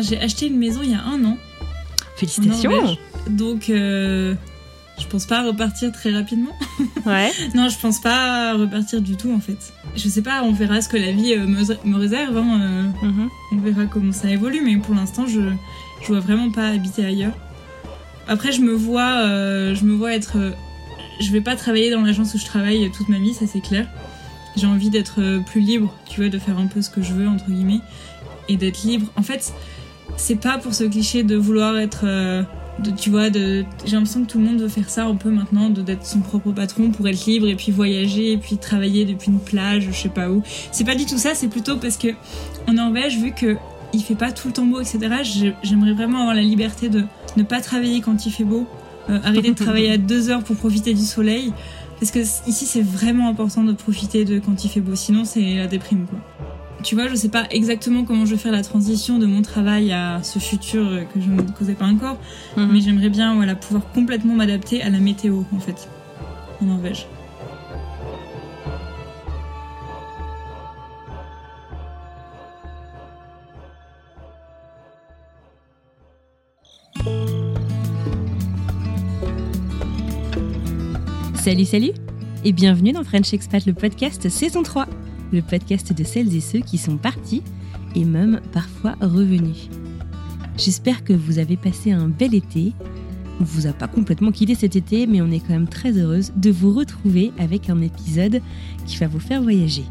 Bien, j'ai acheté une maison il y a un an. Félicitations. Donc, euh, je pense pas repartir très rapidement. Ouais. non, je pense pas repartir du tout en fait. Je sais pas, on verra ce que la vie euh, me, me réserve. hein, euh, Mhm. on verra comment ça évolue, mais pour l'instant, je je vois vraiment pas habiter ailleurs. Après, je me vois, euh, je me vois être. je vais pas travailler dans l'agence où je travaille toute ma vie, ça c'est clair. J'ai envie d'être plus libre, tu vois, de faire un peu ce que je veux entre guillemets et d'être libre. En fait, c'est pas pour ce cliché de vouloir être, euh, de, tu vois, de. J'ai l'impression que tout le monde veut faire ça un peu maintenant, de d'être son propre patron pour être libre et puis voyager et puis travailler depuis une plage, je sais pas où. C'est pas du tout ça, c'est plutôt parce que en Norvège, vu que il fait pas tout le temps beau, etc. j'ai- J'aimerais vraiment avoir la liberté de ne pas travailler quand il fait beau, euh, arrêter de travailler à deux heures pour profiter du soleil. Parce que ici, c'est vraiment important de profiter de quand il fait beau, sinon c'est la déprime, quoi. Tu vois, je sais pas exactement comment je vais faire la transition de mon travail à ce futur que je ne connais pas encore, Mhm. mais j'aimerais bien voilà, pouvoir complètement m'adapter à la météo, en fait, en Norvège. Salut, salut Et bienvenue dans French Expat, le podcast saison 3, le podcast de celles et ceux qui sont partis et même parfois revenus. J'espère que vous avez passé un bel été. On vous a pas complètement quitté cet été, mais on est quand même très heureuse de vous retrouver avec un épisode qui va vous faire voyager.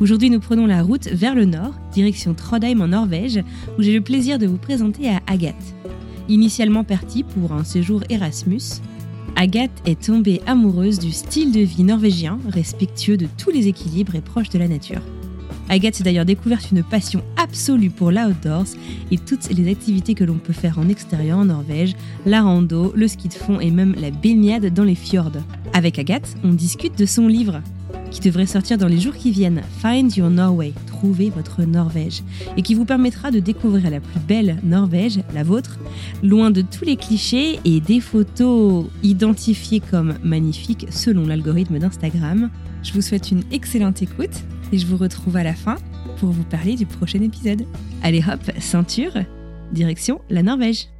Aujourd'hui, nous prenons la route vers le nord, direction Trondheim en Norvège, où j'ai le plaisir de vous présenter à Agathe. Initialement partie pour un séjour Erasmus, Agathe est tombée amoureuse du style de vie norvégien, respectueux de tous les équilibres et proche de la nature. Agathe s'est d'ailleurs découverte une passion absolue pour l'outdoors et toutes les activités que l'on peut faire en extérieur en Norvège, la rando, le ski de fond et même la baignade dans les fjords. Avec Agathe, on discute de son livre, qui devrait sortir dans les jours qui viennent, Find Your Norway, Trouvez votre Norvège, et qui vous permettra de découvrir la plus belle Norvège, la vôtre, loin de tous les clichés et des photos identifiées comme magnifiques selon l'algorithme d'Instagram. Je vous souhaite une excellente écoute et je vous retrouve à la fin pour vous parler du prochain épisode. Allez hop, ceinture, direction la Norvège.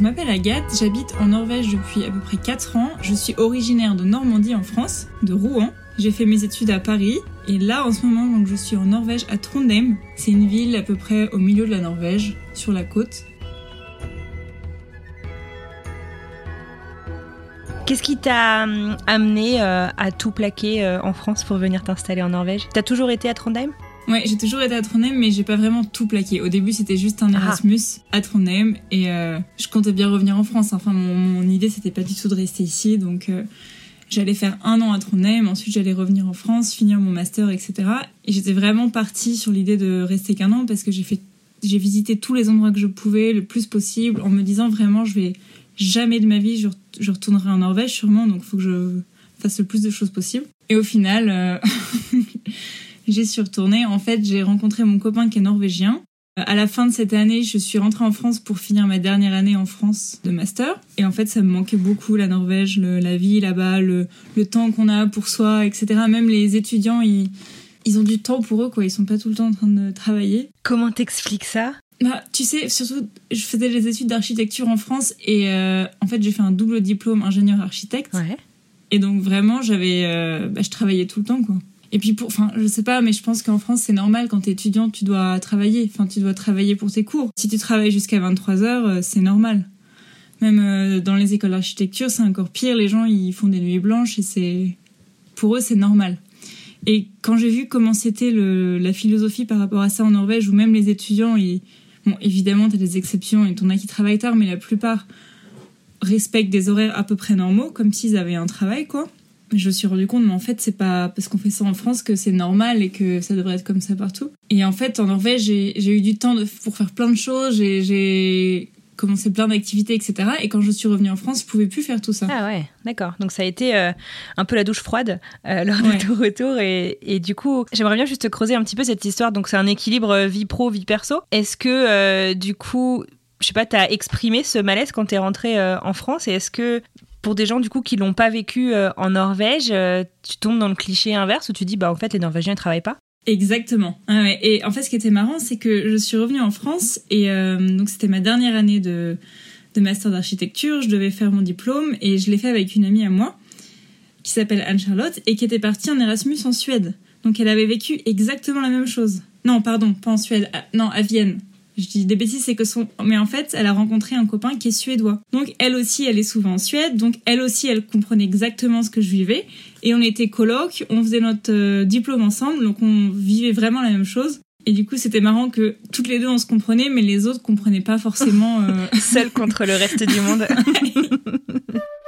Je m'appelle Agathe, j'habite en Norvège depuis à peu près 4 ans. Je suis originaire de Normandie en France, de Rouen. J'ai fait mes études à Paris et là en ce moment je suis en Norvège à Trondheim. C'est une ville à peu près au milieu de la Norvège, sur la côte. Qu'est-ce qui t'a hum, amené euh, à tout plaquer euh, en France pour venir t'installer en Norvège? T'as toujours été à Trondheim? Ouais, j'ai toujours été à Trondheim, mais j'ai pas vraiment tout plaqué. Au début, c'était juste un Ah. Erasmus à Trondheim, et euh, je comptais bien revenir en France. Enfin, mon, mon idée, c'était pas du tout de rester ici, donc euh, j'allais faire un an à Trondheim, ensuite j'allais revenir en France, finir mon master, etc. Et j'étais vraiment partie sur l'idée de rester qu'un an, parce que j'ai fait j'ai visité tous les endroits que je pouvais le plus possible en me disant vraiment je vais jamais de ma vie je, je retournerai en Norvège sûrement donc il faut que je fasse le plus de choses possible. Et au final, euh, j'ai suis retournée. En fait, j'ai rencontré mon copain qui est norvégien. Euh, à la fin de cette année, je suis rentrée en France pour finir ma dernière année en France de master. Et en fait, ça me manquait beaucoup, la Norvège, la vie là-bas, le, le temps qu'on a pour soi, etc. Même les étudiants, ils, ils ont du temps pour eux, quoi. Ils sont pas tout le temps en train de travailler. Comment t'expliques ça? Bah, tu sais, surtout, je faisais les études d'architecture en France et euh, en fait, j'ai fait un double diplôme ingénieur architecte. Ouais. Et donc vraiment, j'avais, euh, bah, je travaillais tout le temps, quoi. Et puis pour, enfin, je sais pas, mais je pense qu'en France, c'est normal quand t'es étudiant, tu dois travailler. Enfin, tu dois travailler pour tes cours. Si tu travailles jusqu'à 23 heures, euh, c'est normal. Même euh, dans les écoles d'architecture, c'est encore pire. Les gens, ils font des nuits blanches et c'est, pour eux, c'est normal. Et quand j'ai vu comment c'était la philosophie par rapport à ça en Norvège, où même les étudiants, ils, bon, évidemment, t'as des exceptions et t'en as qui travaillent tard, mais la plupart, respectent des horaires à peu près normaux, comme s'ils avaient un travail, quoi. Je me suis rendu compte, mais en fait, c'est pas parce qu'on fait ça en France que c'est normal et que ça devrait être comme ça partout. Et en fait, en Norvège, j'ai eu du temps de, pour faire plein de choses. J'ai commencé plein d'activités, etc. Et quand je suis revenue en France, je pouvais plus faire tout ça. Ah ouais, d'accord. Donc ça a été euh, un peu la douche froide euh, lors de ton retour. Et, et, du coup, j'aimerais bien juste creuser un petit peu cette histoire. Donc c'est un équilibre euh, vie pro, vie perso. Est-ce que du coup, je sais pas, tu as exprimé ce malaise quand tu es rentré euh, en France? Et est-ce que pour des gens du coup qui l'ont pas vécu euh, en Norvège, euh, tu tombes dans le cliché inverse où tu dis bah en fait les Norvégiens ne travaillent pas Exactement. Ah. Et en fait, ce qui était marrant, c'est que je suis revenue en France et donc c'était ma dernière année de, de master d'architecture. Je devais faire mon diplôme et je l'ai fait avec une amie à moi qui s'appelle Anne-Charlotte et qui était partie en Erasmus en Suède. Donc elle avait vécu exactement la même chose. Non, pardon, pas en Suède. non, à Vienne je dis des bêtises, c'est que son. Mais en fait, elle a rencontré un copain qui est suédois. Donc elle aussi, elle est souvent en Suède. Donc elle aussi, elle comprenait exactement ce que je vivais. Et on était coloc, on faisait notre euh, diplôme ensemble, donc on vivait vraiment la même chose. Et du coup, c'était marrant que toutes les deux, on se comprenait, mais les autres comprenaient pas forcément. Euh... Contre le reste du monde.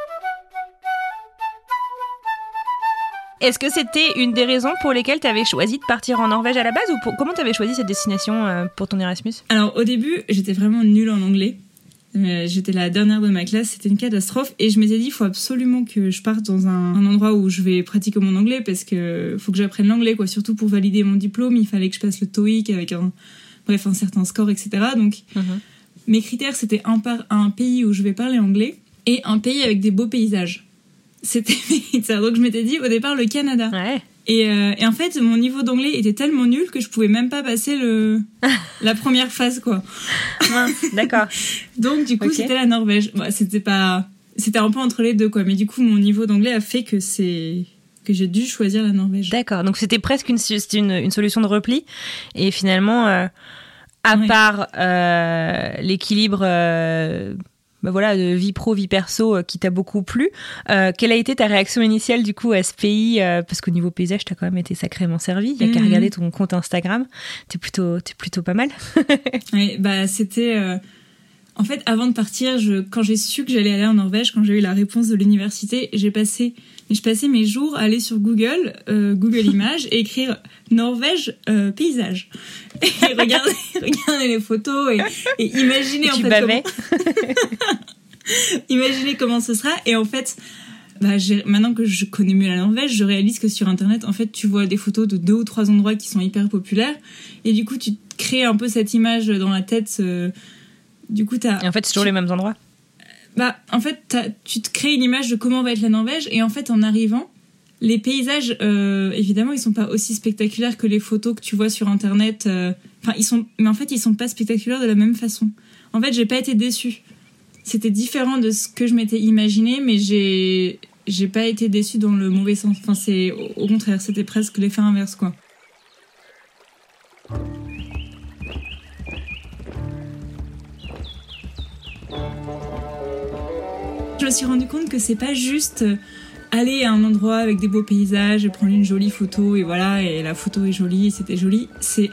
Est-ce que c'était une des raisons pour lesquelles tu avais choisi de partir en Norvège à la base ou pour... comment tu avais choisi cette destination euh, pour ton Erasmus? Alors au début, j'étais vraiment nulle en anglais. Euh, j'étais la dernière de ma classe, c'était une catastrophe et je m'étais dit il faut absolument que je parte dans un, endroit où je vais pratiquer mon anglais parce que faut que j'apprenne l'anglais quoi. Surtout pour valider mon diplôme, il fallait que je passe le TOEIC avec un bref un certain score etc. Donc mhm. mes critères c'était un, un pays où je vais parler anglais et un pays avec des beaux paysages c'était donc je m'étais dit au départ le Canada. Ouais. Et, euh, et, en fait, mon niveau d'anglais était tellement nul que je pouvais même pas passer le la première phase quoi. D'accord. donc du coup, c'était la Norvège. C'était pas c'était un peu entre les deux quoi, mais du coup, mon niveau d'anglais a fait que c'est que j'ai dû choisir la Norvège. D'accord. Donc c'était presque une, une, une solution de repli et finalement euh, à part euh, l'équilibre euh, bah voilà, de vie pro, vie perso euh, qui t'a beaucoup plu. Euh, quelle a été ta réaction initiale du coup à ce pays euh, Parce qu'au niveau paysage, t'as quand même été sacrément servi. Il y a qu'à mhm. regarder ton compte Instagram. T'es plutôt, es plutôt pas mal. oui, bah c'était. En fait, avant de partir, je, quand j'ai su que j'allais aller en Norvège, quand j'ai eu la réponse de l'université, j'ai passé, je passais mes jours à aller sur Google, Google Images, et écrire Norvège paysage. Et regarder, regarder les photos et, imaginer en fait Imaginez comment ce sera. Et en fait, bah, maintenant que je connais mieux la Norvège, je réalise que sur Internet, en fait, tu vois des photos de deux ou trois endroits qui sont hyper populaires. Et du coup, tu crées un peu cette image dans la tête. Euh, du coup, t'as. Et en fait, c'est toujours les mêmes endroits. Bah, en fait, tu te crées une image de comment va être la Norvège. Et en fait, en arrivant, les paysages, euh, évidemment, ils sont pas aussi spectaculaires que les photos que tu vois sur Internet. Euh, enfin, ils sont, mais en fait, ils sont pas spectaculaires de la même façon. En fait, j'ai pas été déçue c'était différent de ce que je m'étais imaginé, mais j'ai j'ai pas été déçue dans le mauvais sens. Enfin, c'est au contraire, c'était presque l'effet inverse, quoi. Je me suis rendu compte que c'est pas juste aller à un endroit avec des beaux paysages et prendre une jolie photo et voilà, et la photo est jolie c'était joli. C'est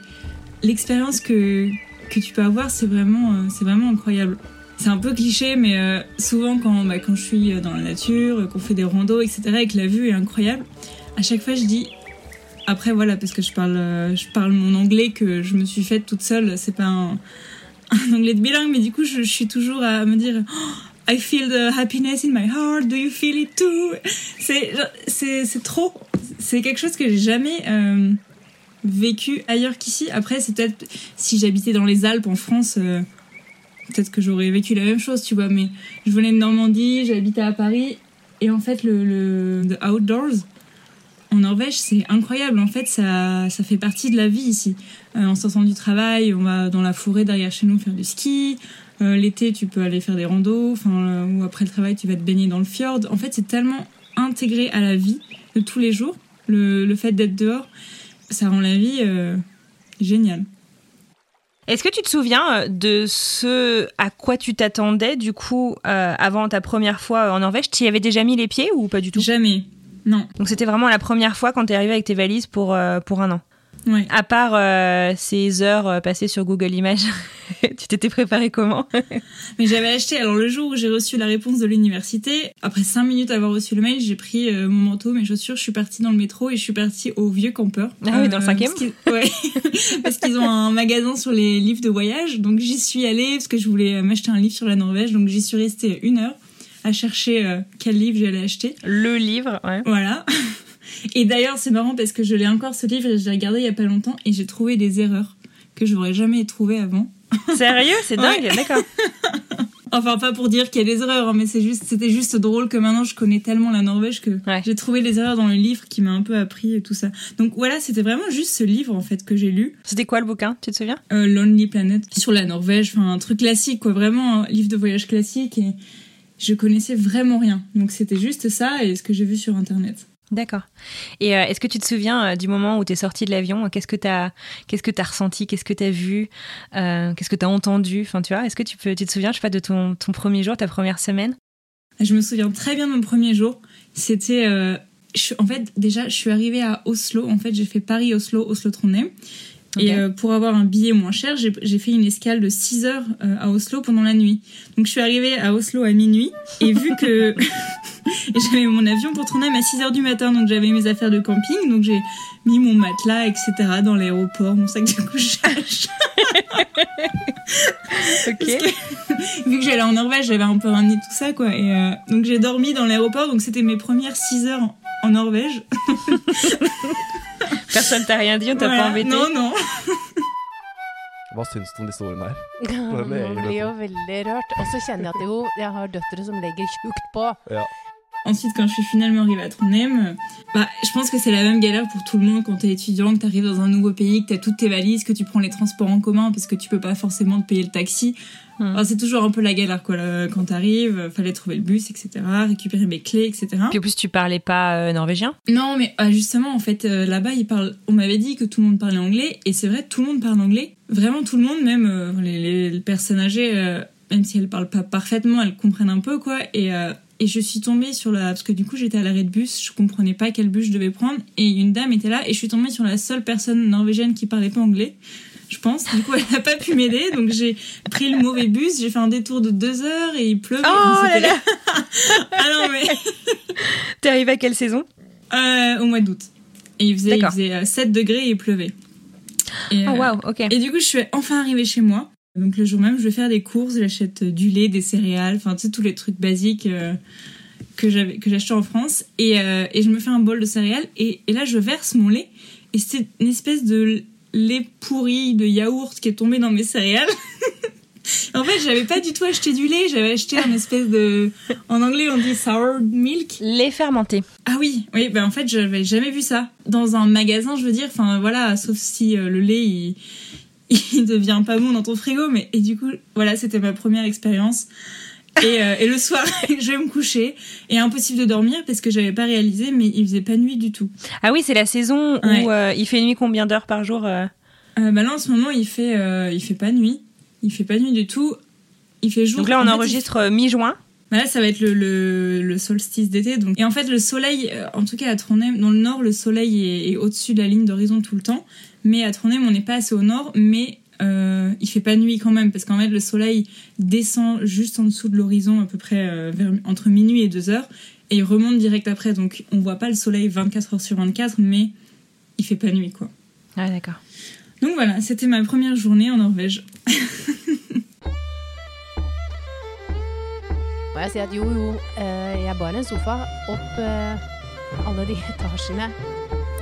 l'expérience que, que tu peux avoir, c'est vraiment, euh, c'est vraiment incroyable c'est un peu cliché, mais euh, souvent quand, bah, quand je suis dans la nature, qu'on fait des randos, etc., et que la vue est incroyable, à chaque fois je dis Après, voilà, parce que je parle, euh, je parle mon anglais que je me suis faite toute seule. C'est pas un, anglais de bilingue, mais du coup, je, je suis toujours à me dire. Oh, I feel the happiness in my heart. Do you feel it too? C'est, trop. C'est quelque chose que j'ai jamais euh, vécu ailleurs qu'ici. Après, c'est peut-être si j'habitais dans les Alpes en France, euh, peut-être que j'aurais vécu la même chose, tu vois. Mais je venais de Normandie, j'habitais à Paris, et en fait, le, le the outdoors en Norvège, c'est incroyable. En fait, ça, ça fait partie de la vie ici. Euh, en sortant du travail, on va dans la forêt derrière chez nous faire du ski. Euh, L'été, tu peux aller faire des randos. Enfin, euh, ou après le travail, tu vas te baigner dans le fjord. En fait, c'est tellement intégré à la vie de tous les jours. Le, le fait d'être dehors, ça rend la vie euh, géniale. Est-ce que tu te souviens de ce à quoi tu t'attendais du coup euh, avant ta première fois en Norvège? Tu y avais déjà mis les pieds ou pas du tout? Jamais. Non. Donc c'était vraiment la première fois quand t'es arrivé avec tes valises pour, euh, pour un an? À part euh, ces heures euh, passées sur Google Images, tu t'étais préparé comment? Mais j'avais acheté, alors le jour où j'ai reçu la réponse de l'université, après cinq minutes d'avoir reçu le mail, j'ai pris euh, mon manteau, mes chaussures, je suis partie dans le métro et je suis partie au Vieux Campeur. Ah oui, dans le cinquième? parce qu'ils- Ouais, ont un magasin sur les livres de voyage, donc j'y suis allée parce que je voulais euh, m'acheter un livre sur la Norvège, donc j'y suis restée une heure à chercher euh, quel livre j'allais acheter. Le livre, ouais. Voilà. Et d'ailleurs, c'est marrant parce que je l'ai encore ce livre et je l'ai regardé il y a pas longtemps et j'ai trouvé des erreurs que j'aurais jamais trouvées avant. Sérieux? C'est dingue, Ouais. d'accord. Enfin, pas pour dire qu'il y a des erreurs, hein, mais c'est juste, c'était juste drôle que maintenant je connais tellement la Norvège que Ouais. j'ai trouvé les erreurs dans le livre qui m'a un peu appris et tout ça. Donc voilà, c'était vraiment juste ce livre en fait que j'ai lu, C'était quoi le bouquin Tu te souviens? Euh, Lonely Planet, sur la Norvège, enfin un truc classique quoi, vraiment un livre de voyage classique et je connaissais vraiment rien. Donc c'était juste ça et ce que j'ai vu sur internet. D'accord. Et euh, est-ce que tu te souviens euh, du moment où tu es sorti de l'avion Qu'est-ce que tu as qu'est-ce que tu ressenti Qu'est-ce que tu as vu Euh, Qu'est-ce que tu as entendu? Enfin, tu est-ce que tu peux tu te souviens je sais pas de ton, ton premier jour, ta première semaine? Je me souviens très bien de mon premier jour. C'était, euh, en fait, déjà, je suis arrivée à Oslo. En fait, j'ai fait Paris-Oslo, Oslo-Trondheim. Et euh, pour avoir un billet moins cher, j'ai fait une escale de 6 heures euh, à Oslo pendant la nuit. Donc je suis arrivée à Oslo à minuit et vu que j'avais mon avion pour Trondheim à 6 heures du matin, donc j'avais mes affaires de camping, donc j'ai mis mon matelas, etc. dans l'aéroport, mon sac de couchage. Ok. Que, vu que j'allais en Norvège, j'avais un peu ramené tout ça, quoi. Et euh, donc j'ai dormi dans l'aéroport, donc c'était mes premières 6 heures en, en Norvège. Personne t'a rien dit, on t'a Voilà. pas embêté Non, non. Hva syns du om disse ordene her? Man blir jo veldig rørt. Og så kjenner jeg at jo, jeg har døtre som legger tjukt på. Ja. Ensuite, quand je suis finalement arrivée à Trondheim, euh, bah, je pense que c'est la même galère pour tout le monde quand t'es étudiant, que t'arrives dans un nouveau pays, que t'as toutes tes valises, que tu prends les transports en commun parce que tu peux pas forcément te payer le taxi. Alors, c'est toujours un peu la galère, quoi. là, Quand t'arrives, euh, fallait trouver le bus, etc., récupérer mes clés, etc. Puis en plus tu parlais pas euh, norvégien Non, mais euh, justement, en fait, euh, là-bas, ils parlent. On m'avait dit que tout le monde parlait anglais, et c'est vrai, tout le monde parle anglais. Vraiment, tout le monde, même les, les- personnes âgées, même si elles parlent pas parfaitement, elles comprennent un peu, quoi. Et, et je suis tombée sur la. Parce que du coup, j'étais à l'arrêt de bus, je comprenais pas quel bus je devais prendre, et une dame était là, et je suis tombée sur la seule personne norvégienne qui parlait pas anglais. Je pense. Du coup, elle n'a pas pu m'aider, donc j'ai pris le mauvais bus. J'ai fait un détour de deux heures et il pleuvait. Oh là là ah non mais T'es arrivé à quelle saison? Euh, au mois d'août. Et il faisait, il faisait euh, 7 degrés et il pleuvait. Et, Oh euh, waouh, ok. et du coup, je suis enfin arrivée chez moi. Donc le jour même, je vais faire des courses, j'achète du lait, des céréales, enfin tu sais tous les trucs basiques euh, que j'avais que j'achetais en France et, euh, et je me fais un bol de céréales et, et là je verse mon lait et c'est une espèce de lait pourri de yaourt qui est tombé dans mes céréales. en fait, j'avais pas du tout acheté du lait, j'avais acheté un espèce de en anglais on dit sour milk Les fermentés. ah oui, oui, ben en fait, j'avais jamais vu ça dans un magasin, je veux dire. Enfin voilà, sauf si euh, le lait il, il devient pas bon dans ton frigo, mais et du coup, voilà, c'était ma première expérience. Et, euh, et le soir, je vais me coucher et impossible de dormir parce que j'avais pas réalisé, mais il faisait pas nuit du tout. Ah oui, c'est la saison Ouais. où euh, il fait nuit combien d'heures par jour euh Euh, bah là en ce moment, il fait, il fait pas nuit, il fait pas nuit du tout. Il fait jour. Donc là, on En enregistre mi-juin. Bah là, ça va être le, le, le solstice d'été. Donc... Et en fait, le soleil, en tout cas à Trondheim, dans le nord, le soleil est, est au-dessus de la ligne d'horizon tout le temps. Mais à Trondheim, on n'est pas assez au nord, mais euh, il fait pas nuit quand même, parce qu'en fait, le soleil descend juste en dessous de l'horizon, à peu près euh, vers, entre minuit et 2 heures, et il remonte direct après. Donc on voit pas le soleil 24 heures sur 24, mais il fait pas nuit, quoi. Ah, d'accord. Donc voilà, c'était ma première journée en Norvège. Og jeg sier at jo, jo, eh, jeg bar en sofa opp eh, alle de etasjene.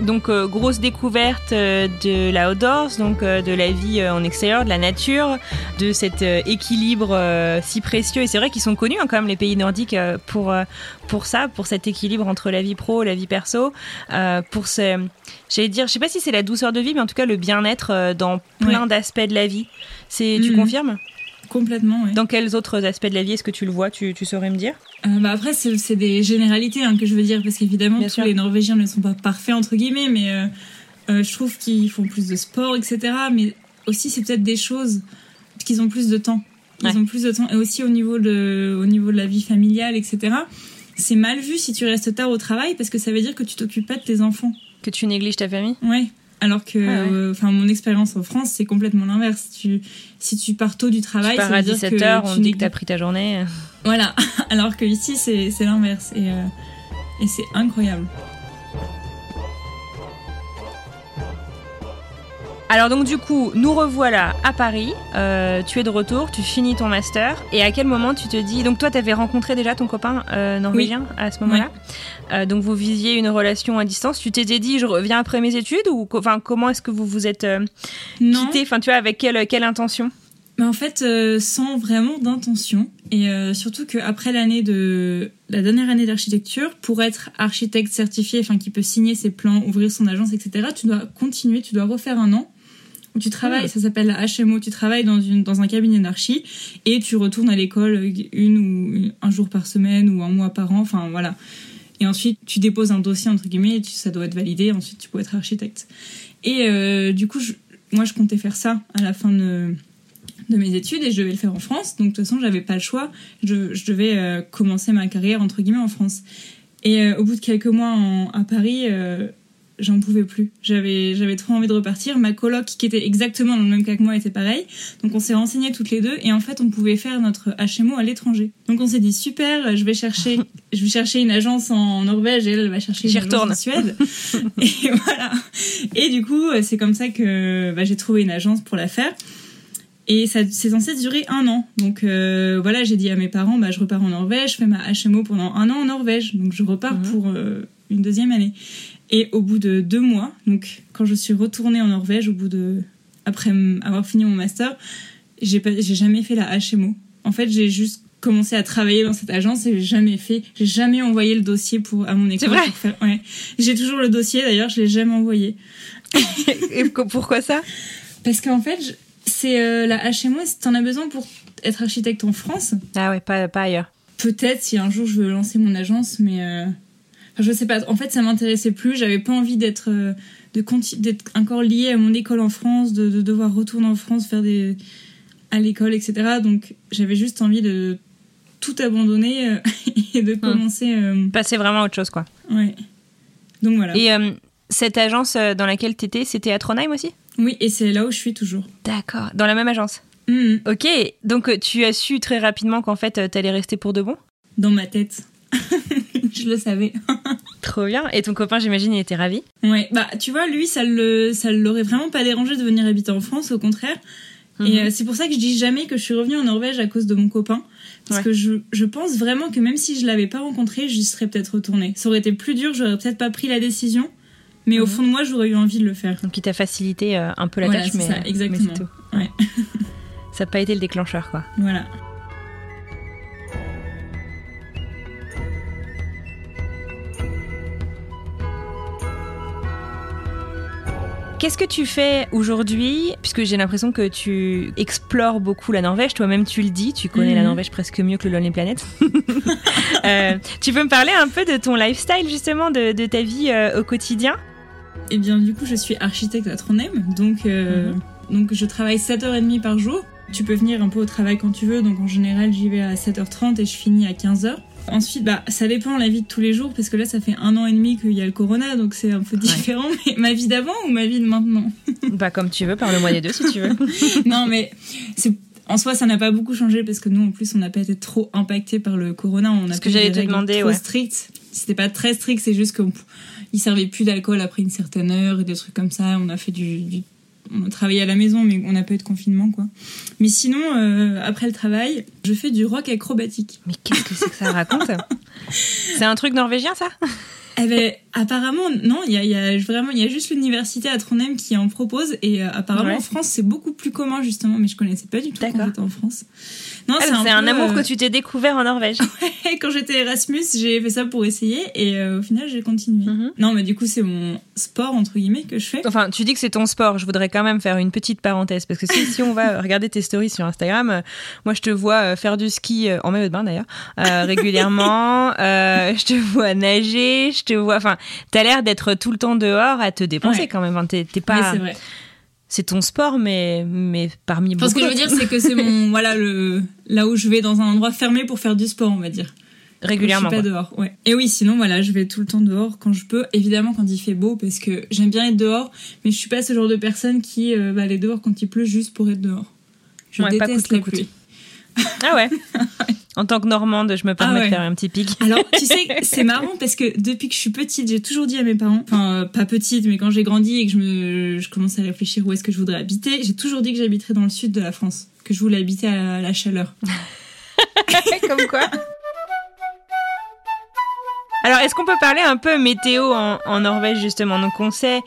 Donc, euh, grosse découverte euh, de la outdoors, donc euh, de la vie en extérieur, de la nature, de cet équilibre si précieux. Et c'est vrai qu'ils sont connus hein, quand même, les pays nordiques, pour, pour ça, pour cet équilibre entre la vie pro et la vie perso, pour ce, j'allais dire, je sais pas si c'est la douceur de vie, mais en tout cas le bien-être dans plein d'aspects de la vie. C'est, tu Mhm. confirmes? Complètement. Dans quels autres aspects de la vie est-ce que tu le vois tu, tu saurais me dire? Euh, bah après, c'est des généralités hein, que je veux dire, parce qu'évidemment, tous sûr. les Norvégiens ne sont pas parfaits, entre guillemets, mais euh, euh, je trouve qu'ils font plus de sport, etc. Mais aussi, c'est peut-être des choses qu'ils ont plus de temps. Ils Ouais. ont plus de temps. Et aussi au niveau de, au niveau de la vie familiale, etc. C'est mal vu si tu restes tard au travail, parce que ça veut dire que tu t'occupes pas de tes enfants. Que tu négliges ta famille? Ouais. Alors que, Ah ouais. euh, enfin, mon expérience en France, c'est complètement l'inverse. Tu, si tu pars tôt du travail, Tu pars ça à veut dire que 17h, on dit que t'as pris ta journée. voilà, alors que ici c'est c'est l'inverse et, euh, et c'est incroyable. Alors donc du coup, nous revoilà à Paris. Euh, tu es de retour, tu finis ton master. Et à quel moment tu te dis Donc toi, t'avais rencontré déjà ton copain euh, norvégien à ce moment-là. Euh, donc vous visiez une relation à distance. Tu t'étais dit, je reviens après mes études ou enfin comment est-ce que vous vous êtes quitté Enfin tu vois avec quelle quelle intention? Mais en fait euh, sans vraiment d'intention et euh, surtout qu'après l'année de la dernière année d'architecture, pour être architecte certifié, enfin qui peut signer ses plans, ouvrir son agence, etc. Tu dois continuer, tu dois refaire un an tu travailles. Hmm. Ça s'appelle la HMO. Tu travailles dans une dans un cabinet d'archi et tu retournes à l'école une ou un jour par semaine ou un mois par an. Enfin voilà. Et ensuite, tu déposes un dossier, entre guillemets, et tu- ça doit être validé. Ensuite, tu peux être architecte. Et euh, du coup, je- moi, je comptais faire ça à la fin de, de mes études et je devais le faire en France. Donc, de toute façon, j'avais pas le choix. Je, je devais euh, commencer ma carrière, entre guillemets, en France. Et euh, au bout de quelques mois en- à Paris, euh, j'en pouvais plus. J'avais, j'avais trop envie de repartir. Ma coloc, qui était exactement dans le même cas que moi, était pareil. Donc, on s'est renseignées toutes les deux et en fait, on pouvait faire notre HMO à l'étranger. Donc, on s'est dit, super, je vais chercher, je vais chercher une agence en Norvège et elle, va chercher une J'y agence retourne. en Suède. et voilà. Et du coup, c'est comme ça que bah, j'ai trouvé une agence pour la faire. Et ça c'est censé durer un an. Donc euh, voilà, j'ai dit à mes parents, bah, je repars en Norvège, je fais ma HMO pendant un an en Norvège. Donc je repars Mhm. pour euh, une deuxième année. Et au bout de deux mois, donc quand je suis retournée en Norvège, au bout de après avoir fini mon master, j'ai pas j'ai jamais fait la HMO. En fait, j'ai juste commencé à travailler dans cette agence et j'ai jamais fait, j'ai jamais envoyé le dossier pour à mon école. vrai pour faire- ouais. J'ai toujours le dossier d'ailleurs, je l'ai jamais envoyé. Et pourquoi ça? Parce qu'en fait, c'est euh, la HMO, si t'en as besoin pour être architecte en France, Ah ouais, pas pas ailleurs. peut-être si un jour je veux lancer mon agence, mais euh, enfin, je sais pas. En fait, ça m'intéressait plus. J'avais pas envie d'être euh, d'être encore liée à mon école en France, de, de devoir retourner en France faire des à l'école, etc. Donc j'avais juste envie de tout abandonner euh, et de commencer. euh, Passer vraiment à autre chose quoi. ouais. Donc voilà. Et euh, cette agence dans laquelle t'étais, c'était à Trondheim aussi? Oui, et c'est là où je suis toujours. D'accord. Dans la même agence? Mhm. Ok, donc tu as su très rapidement qu'en fait euh, t'allais rester pour de bon? Dans ma tête. je le savais. Trop bien. Et ton copain, j'imagine, il était ravi Ouais, bah tu vois, lui, ça le, ça l'aurait vraiment pas dérangé de venir habiter en France, au contraire. Et euh, c'est pour ça que je dis jamais que je suis revenue en Norvège à cause de mon copain. Parce Ouais. que je, je pense vraiment que même si je l'avais pas rencontré, j'y serais peut-être retournée. Ça aurait été plus dur, j'aurais peut-être pas pris la décision. Mais au Mhm. fond de moi, j'aurais eu envie de le faire. Donc il t'a facilité euh, un peu la Voilà, tâche, mais, ça, mais exactement. c'est tout. Ouais. Ça n'a pas été le déclencheur, quoi. Voilà. Qu'est-ce que tu fais aujourd'hui? Puisque j'ai l'impression que tu explores beaucoup la Norvège. Toi-même, tu le dis, tu connais la Mhm. Norvège presque mieux que le Lonely Planet. Euh, tu peux me parler un peu de ton lifestyle, justement, de, de ta vie euh, au quotidien? Et bien, du coup, je suis architecte à Trondheim. Donc, euh, donc je travaille 7h30 par jour. Tu peux venir un peu au travail quand tu veux. Donc, en général, j'y vais à 7h30 et je finis à 15h. Ensuite, bah, ça dépend la vie de tous les jours parce que là, ça fait un an et demi qu'il y a le corona, donc c'est un peu différent. Mais ma vie d'avant ou ma vie de maintenant? Bah, comme tu veux, parle-moi des deux si tu veux. Non, mais c'est en soi, ça n'a pas beaucoup changé parce que nous, en plus, on n'a pas été trop impacté par le corona. On a Ce pas que j'allais te demander, trop ouais. strictes. C'était pas très strict, c'est juste qu'il ils servaient plus d'alcool après une certaine heure et des trucs comme ça. On a fait du, du- on a travaillé à la maison, mais on n'a pas eu de confinement, quoi. Mais sinon, euh, après le travail, je fais du rock acrobatique. Mais qu'est-ce que c'est que ça raconte C'est un truc norvégien, ça? Eh ben, apparemment, non, il y a, il y a vraiment, il y a juste l'université à Trondheim qui en propose et euh, apparemment Ouais. en France c'est beaucoup plus commun justement, mais je connaissais pas du tout D'accord. j'étais en France. Non, Ah, C'est un, amour euh, que tu t'es découvert en Norvège. quand j'étais Erasmus, j'ai fait ça pour essayer et euh, au final j'ai continué. Mhm. Non, mais du coup c'est mon sport entre guillemets que je fais. Enfin, tu dis que c'est ton sport. Je voudrais quand même faire une petite parenthèse parce que si, si on va regarder tes stories sur Instagram, euh, moi je te vois euh, faire du ski euh, en maillot de bain d'ailleurs euh, régulièrement. Euh, je te vois nager. Je te vois. Enfin, t'as l'air d'être tout le temps dehors à te dépenser Ouais. quand même. Enfin, t'es Mais pas. c'est vrai. C'est ton sport, mais mais parmi Enfin, ce que beaucoup je veux dire, c'est que c'est mon voilà le là où je vais dans un endroit fermé pour faire du sport, on va dire. régulièrement. Je suis pas quoi. dehors, ouais. Et oui, sinon voilà, je vais tout le temps dehors quand je peux. Évidemment quand il fait beau parce que j'aime bien être dehors, mais je suis pas ce genre de personne qui euh, va aller dehors quand il pleut juste pour être dehors. Je Ouais, pas déteste coûte que la coûte. pluie. Ah ouais. En tant que Normande, je me permets Ah ouais. de faire un petit pic. Alors, tu sais, c'est marrant parce que depuis que je suis petite, j'ai toujours dit à mes parents, enfin euh, pas petite, mais quand j'ai grandi et que je me, je commençais à réfléchir où est-ce que je voudrais habiter, j'ai toujours dit que j'habiterais dans le sud de la France, que je voulais habiter à la chaleur. Comme quoi. Alors, est-ce qu'on peut parler un peu météo en, en Norvège justement? Donc, on sait,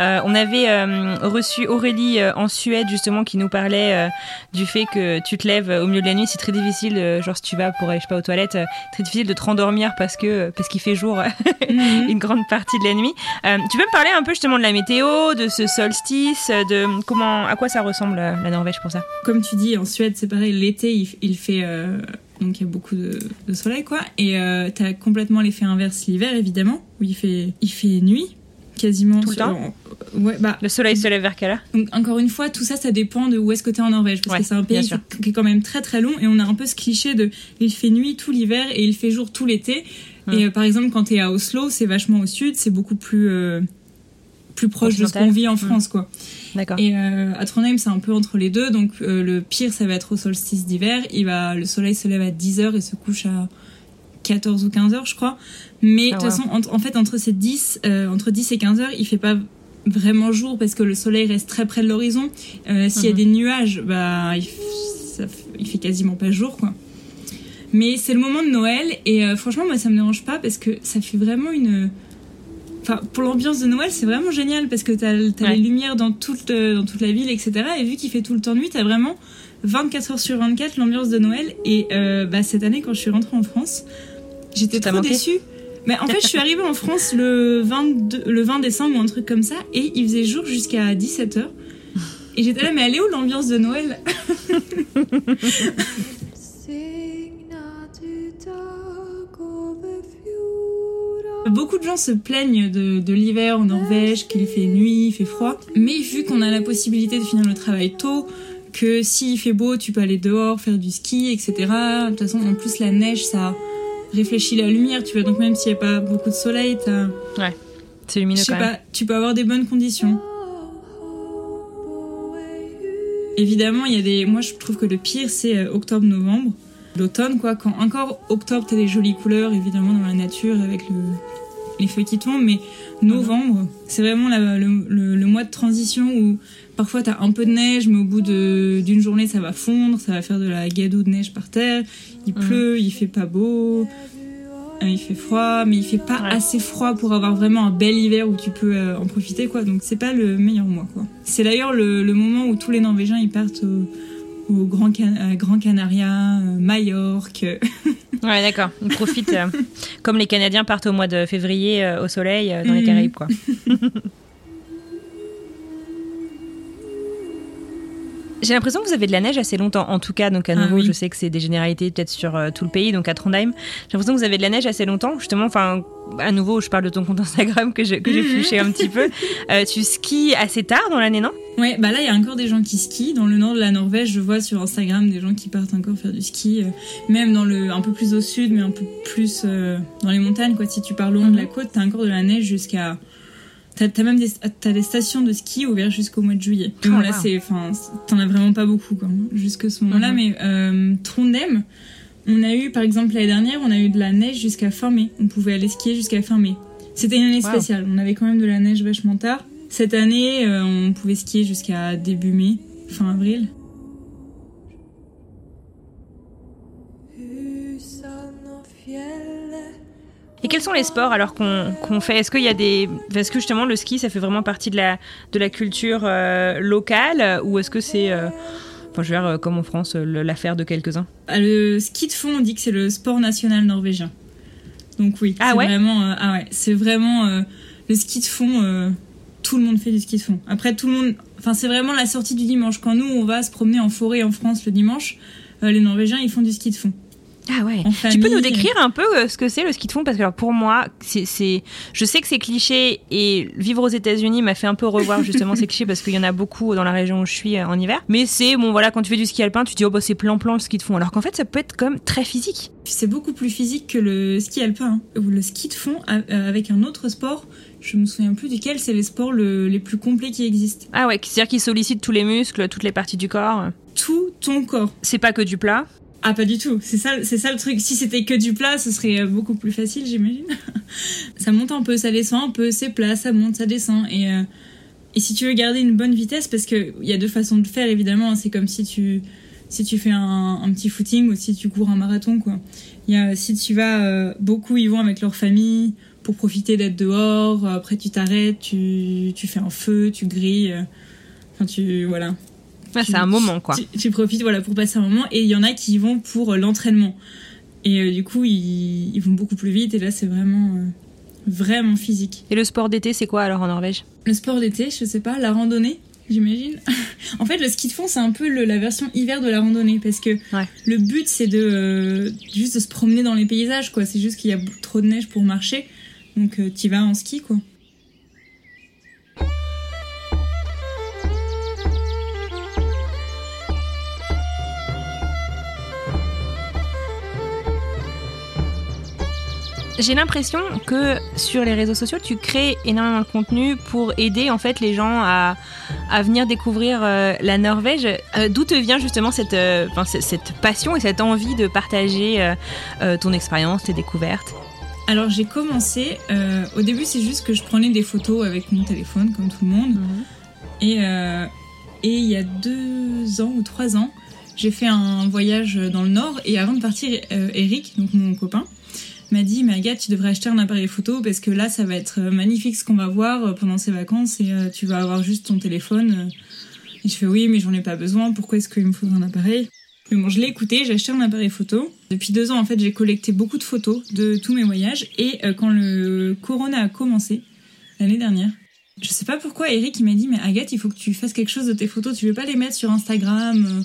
euh, on avait euh, reçu Aurélie euh, en Suède justement qui nous parlait du fait que tu te lèves au milieu de la nuit, c'est très difficile. genre, si tu vas pour aller, je sais pas, aux toilettes, très difficile de te rendormir parce que parce qu'il fait jour Mhm. une grande partie de la nuit. Tu peux me parler un peu justement de la météo, de ce solstice, de comment, à quoi ça ressemble la Norvège pour ça? Comme tu dis, en Suède, c'est pareil, l'été, il, il fait. Donc il y a beaucoup de, de soleil, quoi. Et euh, t'as complètement l'effet inverse l'hiver, évidemment, où il fait, il fait nuit, quasiment. Tout le temps Ouais, bah. Le soleil se lève vers quelle heure? Donc, encore une fois, tout ça, ça dépend de où est-ce que t'es en Norvège. Parce Ouais, que c'est un pays qui, qui est quand même très très long. Et on a un peu ce cliché de il fait nuit tout l'hiver et il fait jour tout l'été. Mm. Et euh, par exemple, quand t'es à Oslo, c'est vachement au sud, c'est beaucoup plus, euh, plus proche de ce qu'on vit en Mm. France, quoi. D'accord. Et euh, à Trondheim, c'est un peu entre les deux. Donc euh, le pire, ça va être au solstice d'hiver. Il va, le soleil se lève à 10h et se couche à 14 ou 15 heures, je crois. Mais de Ah toute ouais. façon, en, en fait, entre ces 10, euh, entre 10 et 15 heures, il fait pas vraiment jour parce que le soleil reste très près de l'horizon. Euh, S'il y a Mhm. des nuages, bah, il, ça il fait quasiment pas jour, quoi. Mais c'est le moment de Noël et euh, franchement, moi, ça me dérange pas parce que ça fait vraiment une. Enfin, pour l'ambiance de Noël, c'est vraiment génial parce que t'as as Ouais. les lumières dans toute, euh, dans toute la ville, etc. Et vu qu'il fait tout le temps nuit, t'as vraiment 24 heures sur 24 l'ambiance de Noël. Et euh, bah, cette année, quand je suis rentrée en France, j'étais trop déçue. Mais en fait, je suis arrivée en France le 22, le 20 décembre ou un truc comme ça, et il faisait jour jusqu'à 17h. Et j'étais là, mais elle est où l'ambiance de Noël? Beaucoup de gens se plaignent de, de l'hiver en Norvège, qu'il fait nuit, il fait froid. Mais vu qu'on a la possibilité de finir le travail tôt, que s'il fait beau, tu peux aller dehors, faire du ski, etc. De toute façon, en plus, la neige, ça réfléchit la lumière, tu vois. Donc même s'il n'y a pas beaucoup de soleil, t'as... C'est Je lumineux sais quand même. pas, tu peux avoir des bonnes conditions. Évidemment, il y a des. Moi, je trouve que le pire, c'est euh, octobre-novembre. L'automne, quoi. Quand encore octobre, t'as des jolies couleurs, évidemment, dans la nature, avec le... les feuilles qui tombent. Mais novembre, c'est vraiment la- le, le- le mois de transition où parfois t'as un peu de neige, mais au bout d'une journée, ça va fondre, ça va faire de la gadoue de neige par terre. Il pleut, il fait pas beau. euh, Il fait froid, mais il fait pas Ouais. assez froid pour avoir vraiment un bel hiver où tu peux euh, en profiter, quoi. Donc c'est pas le meilleur mois, quoi. C'est d'ailleurs le, le moment où tous les Norvégiens ils partent au, au Grand, Can- à Grand Canaria, euh, Majorque. Ouais, d'accord. Ils profitent, euh, comme les Canadiens partent au mois de février euh, au soleil euh, dans les Mhm. Caraïbes, quoi. J'ai l'impression que vous avez de la neige assez longtemps, en tout cas. Donc à Ah nouveau, oui. je sais que c'est des généralités peut-être sur euh, tout le pays, donc à Trondheim. J'ai l'impression que vous avez de la neige assez longtemps, justement. Enfin, à nouveau, je parle de ton compte Instagram que j'ai Mhm. fluché un petit peu. Euh, tu skis assez tard dans l'année, non? Ouais, bah là il y a encore des gens qui skient. Dans le nord de la Norvège, je vois sur Instagram des gens qui partent encore faire du ski. euh, même dans le un peu plus au sud, mais un peu plus dans les montagnes, quoi. Si tu pars loin de la côte, t'as encore de la neige jusqu'à. T'as même des, des stations de ski ouvertes jusqu'au mois de juillet. Mais bon, Oh, là, wow. c'est, enfin, t'en as vraiment pas beaucoup, quoi, jusque ce moment-là. Mhm. Mais euh, Trondheim, on a eu, par exemple, l'année dernière, on a eu de la neige jusqu'à fin mai. On pouvait aller skier jusqu'à fin mai. C'était une année Wow. spéciale. On avait quand même de la neige vachement tard. Cette année, euh, on pouvait skier jusqu'à début mai, fin avril. Et quels sont les sports alors qu'on qu'on fait? Est-ce qu'il y a des Est-ce que justement le ski ça fait vraiment partie de la de la culture euh, locale ou est-ce que c'est euh, enfin je veux dire euh, comme en France l'affaire de quelques-uns? Ah, Le ski de fond, on dit que c'est le sport national norvégien. Donc oui, Ah ouais? vraiment, euh, ah ouais, c'est vraiment le ski de fond. tout le monde fait du ski de fond. Après, tout le monde, enfin, c'est vraiment la sortie du dimanche. Quand nous, on va se promener en forêt en France le dimanche, les Norvégiens, ils font du ski de fond. Ah ouais. En Tu peux nous décrire un peu euh, ce que c'est le ski de fond? Parce que alors pour moi c'est je sais que c'est cliché et vivre aux États-Unis m'a fait un peu revoir justement ces clichés parce qu'il y en a beaucoup dans la région où je suis euh, en hiver mais c'est bon voilà quand tu fais du ski alpin tu te dis oh bah c'est plan plan le ski de fond alors qu'en fait ça peut être même très physique. C'est beaucoup plus physique que le ski alpin hein. ou le ski de fond euh, avec un autre sport. Je me souviens plus duquel. C'est les sports le- les plus complets qui existent. Ah ouais, c'est-à-dire qu'il sollicite tous les muscles, toutes les parties du corps. Tout ton corps. C'est pas que du plat. Ah pas du tout, c'est ça, c'est ça le truc. Si c'était que du plat, ce serait euh, beaucoup plus facile, j'imagine. ça monte un peu, ça descend un peu, c'est plat, ça monte, ça descend. Et, euh, et si tu veux garder une bonne vitesse, parce que il y a deux façons de faire évidemment, c'est comme si tu si tu fais un, petit footing ou si tu cours un marathon quoi. Y a si tu vas euh, beaucoup ils vont avec leur famille pour profiter d'être dehors. Après tu t'arrêtes, tu tu fais un feu, tu grilles. Enfin tu voilà. C'est un moment quoi. Tu, tu profites voilà pour passer un moment et il y en a qui y vont pour euh, l'entraînement et euh, du coup ils, ils vont beaucoup plus vite et là c'est vraiment euh, vraiment physique. Et le sport d'été c'est quoi alors en Norvège? Le sport d'été, je sais pas, la randonnée, j'imagine. en fait, le ski de fond c'est un peu le- la version hiver de la randonnée parce que Ouais. le but c'est de euh, juste de se promener dans les paysages quoi. C'est juste qu'il y a trop de neige pour marcher donc euh, t'y vas en ski quoi. J'ai l'impression que sur les réseaux sociaux, tu crées énormément de contenu pour aider en fait les gens à, à venir découvrir euh, la Norvège. Euh, D'où te vient justement cette, euh, cette passion et cette envie de partager ton expérience, tes découvertes? Alors j'ai commencé, au début c'est juste que je prenais des photos avec mon téléphone comme tout le monde. Et, euh, et il y a deux ans ou trois ans, j'ai fait un voyage dans le nord et avant de partir, Eric, donc mon copain, m'a dit mais Agathe tu devrais acheter un appareil photo parce que là ça va être euh, magnifique ce qu'on va voir euh, pendant ces vacances et euh, tu vas avoir juste ton téléphone. Et je fais oui mais j'en ai pas besoin, pourquoi est-ce qu'il me faudrait un appareil? Mais bon, je l'ai écouté, j'ai acheté un appareil photo. Depuis deux ans, en fait, j'ai collecté beaucoup de photos de tous mes voyages. Et quand le Corona a commencé, l'année dernière, je sais pas pourquoi, Eric, il m'a dit, mais Agathe, il faut que tu fasses quelque chose de tes photos. Tu veux pas les mettre sur Instagram